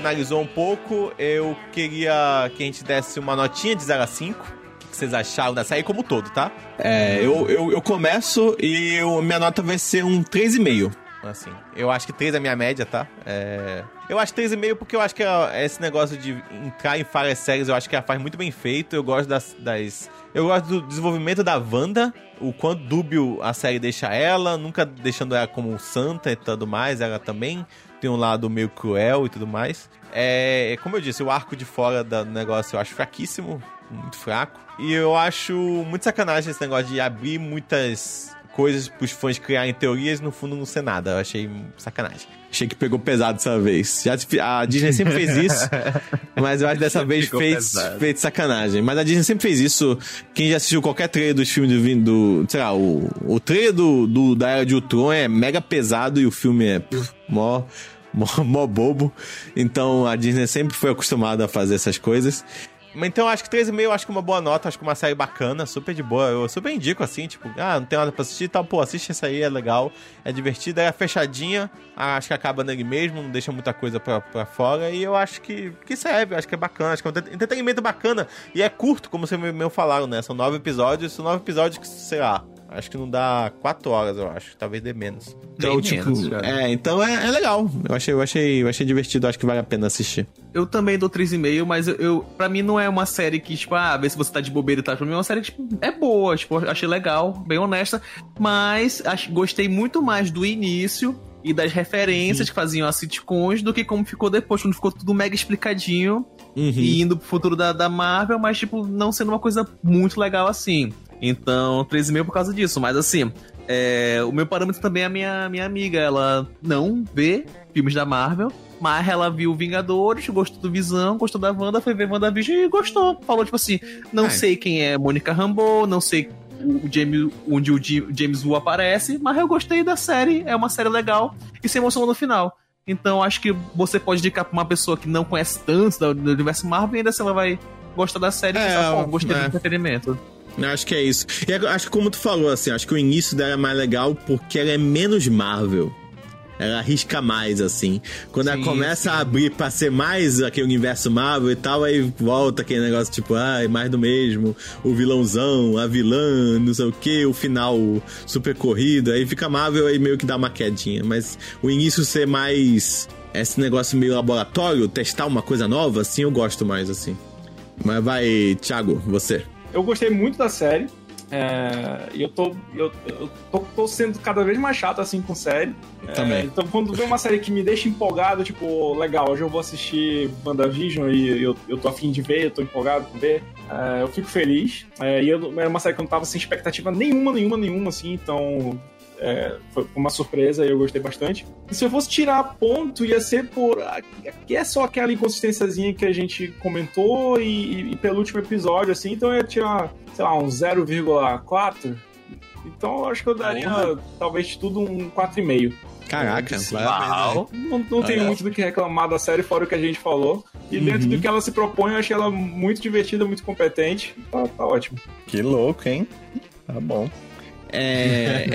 Analisou um pouco. Eu queria que a gente desse uma notinha de 0 a 5. O que vocês acharam da série como todo, tá? É, eu, eu, eu começo e eu- minha nota vai ser um 3,5. Assim, eu acho que 3 é a minha média, tá? É... Eu acho 3,5 porque eu acho que é- esse negócio de entrar em várias séries, eu acho que ela faz muito bem feito. Eu gosto das, das- Eu gosto do desenvolvimento da Wanda, o quanto dúbio a série deixa ela, nunca deixando ela como santa e tudo mais, ela também tem um lado meio cruel e tudo mais. É, como eu disse, o arco de fora do negócio eu acho fraquíssimo, muito fraco. E eu acho muito sacanagem esse negócio de abrir muitas coisas pros fãs criarem teorias e no fundo não ser nada. Eu achei sacanagem. Achei que pegou pesado dessa vez. Já, a Disney sempre fez isso, mas eu acho que dessa vez fez, fez sacanagem. Mas a Disney sempre fez isso. Quem já assistiu qualquer trailer dos filmes do, do sei lá, o, o trailer do, do, da Era de Ultron é mega pesado e o filme é pff, mó, mó, mó bobo. Então a Disney sempre foi acostumada a fazer essas coisas. Então acho que 3,5 eu acho que uma boa nota, acho que uma série bacana, super de boa. Eu super indico assim, tipo, ah, não tem nada pra assistir e tal, pô, assiste essa aí, é legal, é divertida, é fechadinha, acho que acaba nele mesmo, não deixa muita coisa pra, pra fora, e eu acho que, que serve, acho que é bacana, acho que é um entretenimento bacana, e é curto, como vocês me falaram, né? São nove episódios, são nove episódios que, sei lá, Acho que não dá quatro horas, eu acho. Talvez dê menos. Então, tipo, menos, é, então é, é, legal. Eu achei, eu, achei, eu achei divertido, acho que vale a pena assistir. Eu também dou 3,5, mas eu, eu, pra mim não é uma série que, tipo, ah, ver se você tá de bobeira e tal. Pra mim é uma série que, tipo, é boa, tipo, achei legal, bem honesta. Mas acho, gostei muito mais do início e das referências Sim. que faziam as sitcoms do que como ficou depois, quando ficou tudo mega explicadinho uhum. e indo pro futuro da, da Marvel, mas, tipo, não sendo uma coisa muito legal assim. Então, 3,5 por causa disso. Mas assim, é, o meu parâmetro também é a minha, minha amiga. Ela não vê filmes da Marvel, mas ela viu Vingadores, gostou do Visão, gostou da Wanda, foi ver WandaVision e gostou. Falou, tipo assim, não é. sei quem é Mônica Rambeau, não sei o James, onde o James Wu aparece, mas eu gostei da série, é uma série legal e se emocionou no final. Então acho que você pode indicar pra uma pessoa que não conhece tanto do universo Marvel e ainda se ela vai gostar da série é, e pensar, pô, gostei é. do entretenimento. Acho que é isso. E acho que como tu falou, assim, acho que o início dela é mais legal porque ela é menos Marvel. Ela arrisca mais, assim. Quando sim, ela começa sim. a abrir pra ser mais aquele universo Marvel e tal, aí volta aquele negócio tipo, ah, mais do mesmo. O vilãozão, a vilã, não sei o que, o final super corrido. Aí fica Marvel aí meio que dá uma quedinha. Mas o início ser mais esse negócio meio laboratório, testar uma coisa nova, assim, eu gosto mais, assim. Mas vai, Thiago, você. Eu gostei muito da série. É, e eu, tô, eu, eu tô, tô, sendo cada vez mais chato assim com série. É, Também. Então, quando vem uma série que me deixa empolgado, tipo, legal, hoje eu vou assistir WandaVision e eu, eu tô afim de ver, eu tô empolgado com ver, é, eu fico feliz. É, e eu, era uma série que eu não tava sem expectativa nenhuma, nenhuma, nenhuma, assim, então é, foi uma surpresa e eu gostei bastante. E se eu fosse tirar ponto, ia ser por. Que é só aquela inconsistênciazinha que a gente comentou e, e, pelo último episódio, assim, então eu ia tirar, sei lá, um 0,4. Então eu acho que eu daria talvez tudo um 4,5. Caraca, Uau. Não, não tenho muito do que reclamar da série, fora o que a gente falou. E uhum. dentro do que ela se propõe, eu achei ela muito divertida, muito competente. Tá, tá ótimo. Que louco, hein? Tá bom. É...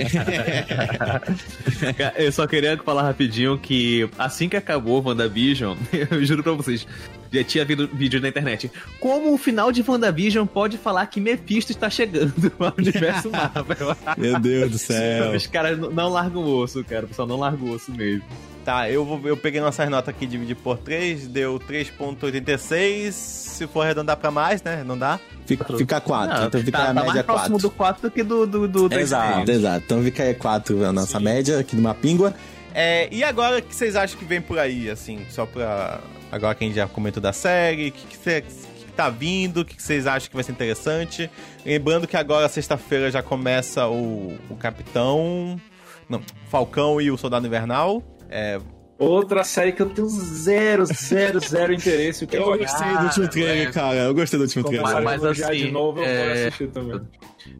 eu só queria falar rapidinho que assim que acabou WandaVision, eu juro pra vocês, já tinha havido vídeo na internet. Como o final de WandaVision pode falar que Mephisto está chegando ao universo Marvel? Meu Deus do céu. Os caras não largam o osso, cara. O pessoal não largou o osso mesmo. Tá, eu, vou, eu peguei nossas notas aqui, dividi por 3, deu 3.86. Se for arredondar pra mais, né? Não dá? Fica, fica 4. Não, então fica tá, a tá média mais 4. próximo do 4 do que do, do, do Exato, exato. Então fica aí 4 a nossa Sim. média aqui numa píngua. É, e agora, o que vocês acham que vem por aí, assim? Só pra. Agora que a gente já comentou da série, o que, que, que tá vindo, o que vocês acham que vai ser interessante. Lembrando que agora, sexta-feira, já começa o, o Capitão. Não, Falcão e o Soldado Invernal. É, Outra série que eu tenho zero, zero, zero interesse. eu gostei do último trailer, cara. Eu gostei do último trailer. Mas, mas assim, de novo, eu é... assistir também.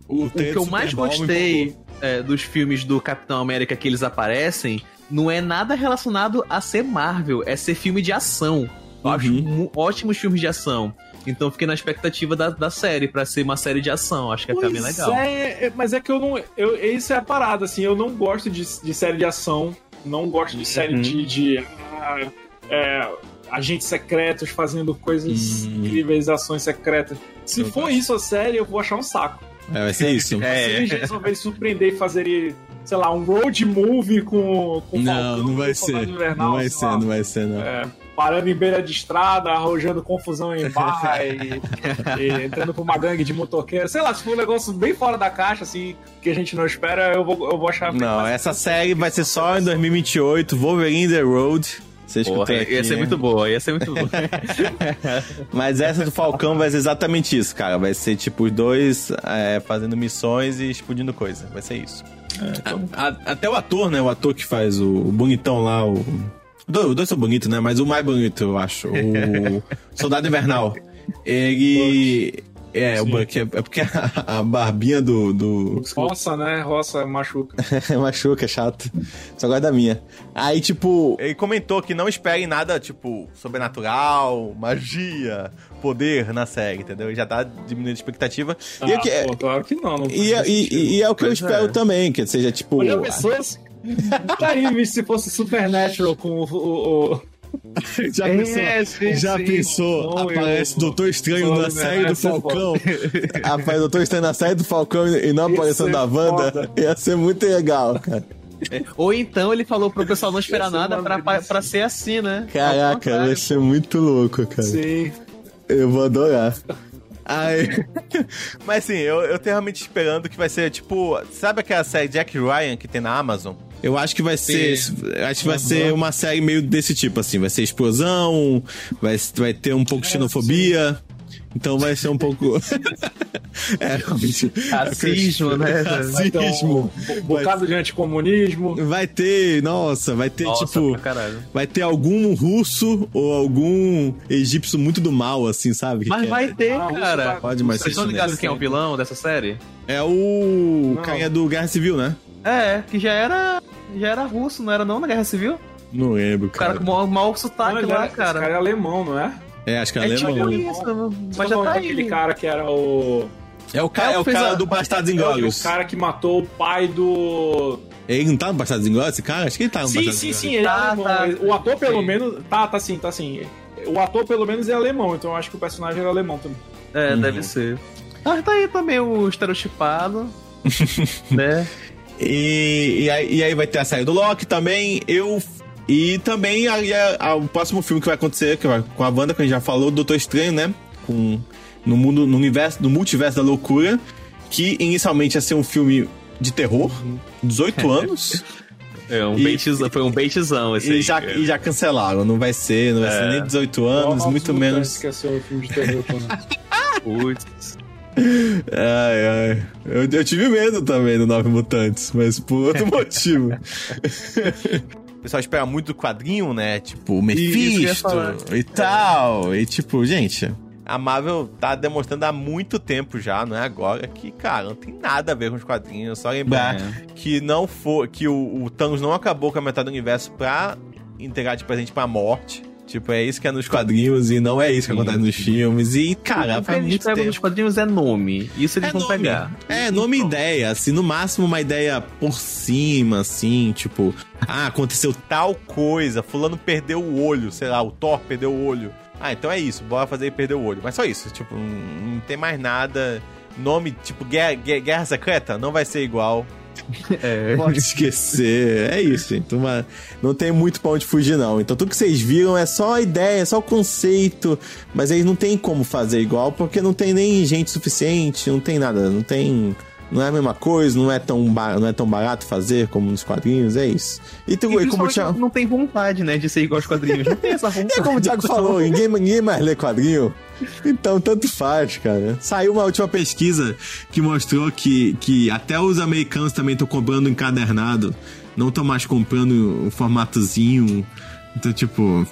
O, o que eu mais gostei é, dos filmes do Capitão América que eles aparecem não é nada relacionado a ser Marvel, é ser filme de ação. Eu uhum. acho ótimos filmes de ação. Então fiquei na expectativa da, da série, para ser uma série de ação. Acho que ia ficar bem legal. É, mas é que eu não. Eu, isso é a parada, assim, eu não gosto de, de série de ação não gosto de série uhum. de, de ah, é, agentes secretos fazendo coisas uhum. incríveis, ações secretas. Se eu for gosto. isso a série, eu vou achar um saco. É, vai ser isso. É. Se eles resolverem surpreender e fazer, sei lá, um road movie com, com Não, Falcão, não vai ser. Invernal, não vai ser, não vai ser, não. É. parando em beira de estrada, arrojando confusão em bar e, e entrando pra uma gangue de motoqueiros. Sei lá, se for um negócio bem fora da caixa, assim, que a gente não espera, eu vou, eu vou achar. Não, essa série vai ser só em 2028, Wolverine The Road. Você Porra, aqui, ia ser né? muito boa, ia ser muito boa. Mas essa do Falcão vai ser exatamente isso, cara. Vai ser tipo os dois é, fazendo missões e explodindo coisa. Vai ser isso. A- a- até o ator, né? O ator que faz o, o bonitão lá, o. Os dois são bonitos, né? Mas o mais bonito, eu acho. O Soldado Invernal. Ele. É, o Buck. É, é porque a, a barbinha do. do... Roça, né? Roça machuca. Machuca, é chato. Só gosto da minha. Aí, tipo. Ele comentou que não esperem nada, tipo, sobrenatural, magia, poder na série, entendeu? Ele já tá diminuindo a expectativa. e, é Ah, que- é- pô, claro que não. não e, é- e- e- e é o que eu Pois espero é. também, que seja tipo. Olha pessoas. Tá aí, se fosse Supernatural com o. o, o... Já É, pensou? sim, já sim. pensou? Não, aparece eu- Doutor Estranho Sou na série do é Falcão. Aparece Doutor Estranho na série do Falcão e não aparecendo da Wanda. foda. Ia ser muito legal, cara. Ou então ele falou pro pessoal não esperar nada pra, delícia. pra ser assim, né? Caraca, vai ser muito louco, cara. Sim. Eu vou adorar. Ai. Mas assim, eu, eu tô realmente esperando que vai ser tipo. Sabe aquela série Jack Ryan que tem na Amazon? Eu acho que vai ser. Acho que vai ser uma série meio desse tipo, assim. Vai ser explosão, vai, vai ter um pouco de xenofobia. Então vai ser um pouco. é, realmente. Racismo, né? Vai um Racismo. bo- bocado de anticomunismo. Vai ter, nossa, vai ter Nossa, tipo. Vai ter algum russo ou algum egípcio muito do mal, assim, sabe? Que Mas que é? vai ter, Ah, cara. Pode, mas Vocês estão isso ligados quem é o vilão dessa série? É o Não. carinha do Guerra Civil, né? É, que já era. Já era russo, não era não na Guerra Civil? Não lembro, O cara cara. com o maior, Não, sotaque ele lá, era- Esse cara cara. é alemão, não é? É, acho que é, É alemão. tipo isso, mas tá já tá aí. cara que era o. É o, ca- É o é cara a- do Bastardos É o Inglórios. cara que matou o pai do. Ele não tá no Bastardos Inglórios, esse cara? Acho que ele tá no Sim, Bastardos sim, Inglórios. sim, ele é Tá, alemão. tá. O ator, pelo Sim. menos. Tá, tá sim, tá sim. O ator, pelo menos, é alemão, então eu acho que o personagem era alemão também. É, Uhum. deve ser. Ah, tá aí também o estereotipado. né? E, e, aí, e aí vai ter a série do Loki também. Eu. E também aí é- a- o próximo filme que vai acontecer, que vai, com a Wanda, que a gente já falou, Doutor Estranho, né? Com, no mundo, no universo, no multiverso da loucura. Que inicialmente ia ser um filme de terror, 18 anos. É um E- baitzão, foi um baitzão esse E aí, já, cara. e já cancelaram, não vai ser, não vai ser É. nem 18 anos, Qual muito menos. É seu filme de terror? Putz. Ai, ai. Eu, eu tive medo também do Nove Mutantes, mas por outro motivo. O pessoal espera muito do quadrinho, né? Tipo, Mephisto e tal. E tipo, gente. A Marvel tá demonstrando há muito tempo já, não é agora, que, cara, não tem nada a ver com os quadrinhos. Só lembrar É. que não for. que o, o Thanos não acabou com a metade do universo pra entregar de presente pra morte. Tipo, é isso que é nos quadrinhos e não é isso que acontece nos filmes. E, cara, que faz muito tempo. nos quadrinhos é nome. Isso eles É vão nome. pegar. É, nome e ideia, assim, no máximo uma ideia por cima, assim, tipo, ah, aconteceu tal coisa, fulano perdeu o olho, sei lá, o Thor perdeu o olho. Ah, então é isso, bora fazer ele perder o olho. Mas só isso, tipo, não, tem mais nada. Nome, tipo, Guerra, Guerra Secreta, não vai ser igual. É. Pode esquecer. É isso, gente. Uma- não tem muito pra onde fugir, não. Então tudo que vocês viram é só a ideia, é só o conceito. Mas eles não tem como fazer igual, porque não tem nem gente suficiente, não tem nada, não tem. Não é a mesma coisa, não é tão, ba- não é tão barato fazer como nos quadrinhos, é isso. E, tu, E como o Thiago, não tem vontade, né, de ser igual aos quadrinhos. Não tem essa vontade. é como o Thiago falou, ninguém, ninguém mais lê quadrinho. Então, tanto faz, cara. Saiu uma última pesquisa que mostrou que, que até os americanos também estão comprando encadernado. Não estão mais comprando o formatozinho. Então, tipo,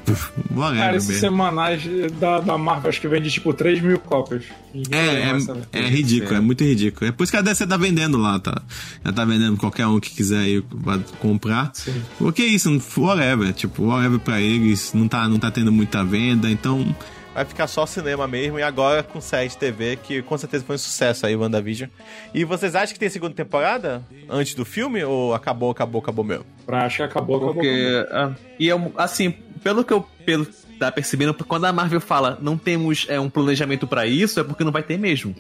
whatever Cara, esses semanais da, da Marvel acho que vende tipo 3 mil cópias. É, é, é ridículo, é muito ridículo. É por isso que a DC tá vendendo lá, tá? Já tá vendendo qualquer um que quiser aí comprar. Porque é isso, whatever, tipo, whatever pra eles, não tá, não tá tendo muita venda, então. Vai ficar só cinema mesmo, e agora com série de TV, que com certeza foi um sucesso aí, WandaVision. E vocês acham que tem segunda temporada? Antes do filme? Ou acabou, acabou, acabou mesmo? Pra acho que acabou, acabou. Porque, ah, e eu, assim, pelo que eu pelo, tá percebendo, quando a Marvel fala não temos é, um planejamento pra isso, é porque não vai ter mesmo.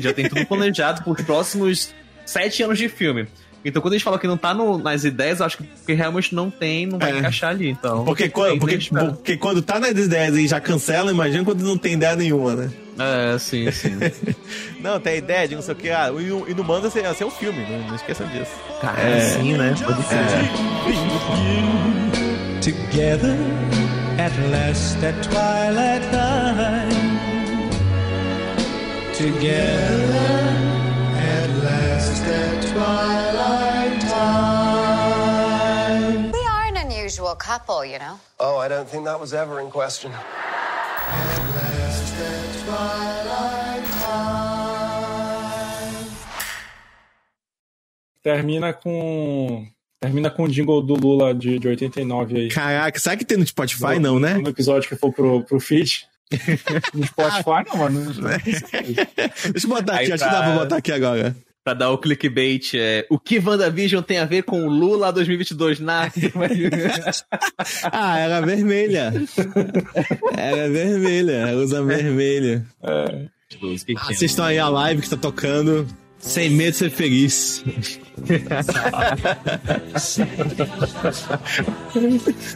Já tem tudo planejado pros próximos sete anos de filme. Então quando a gente fala que não tá no- nas ideias, eu acho que porque realmente não tem, não vai É. encaixar ali. Então. Porque, quando, porque, porque quando tá nas ideias e já cancela, imagina quando não tem ideia nenhuma, né? É, sim, sim. Não, tem ideia de não sei o que. Ah, e no- e no Manda ser, um filme, não, não esqueçam disso. Cara, É. sim, né? Pode ser. Together at last at twilight time. Together unusual couple, you know. Oh, I don't think that was ever in question. Termina com. Termina com o jingle do Lula de, de 89 aí. Caraca, sabe que tem no Spotify, não, né? No episódio que for pro, pro feed. No Spotify, não, mano. Deixa eu botar Aí aqui, acho que pra- dá pra botar aqui agora. Pra dar o clickbait, é, o que WandaVision tem a ver com o Lula 2022? Nada. Ah, era vermelha. Era vermelha, usa vermelha. É. Assistam aí a live que tá tocando. Sem medo de ser feliz.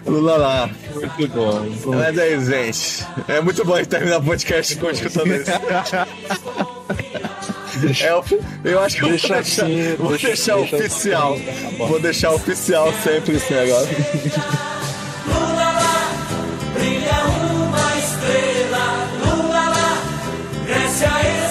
Lula lá. Muito bom. Mas é aí, gente. É muito bom terminar o podcast com escutando isso. Deixa, é, eu acho que eu vou deixar, assim, vou deixa, deixar deixa assim. oficial. Assim, vou deixar oficial sempre isso agora. Lula lá, brilha uma estrela. Lula lá, cresce a ele.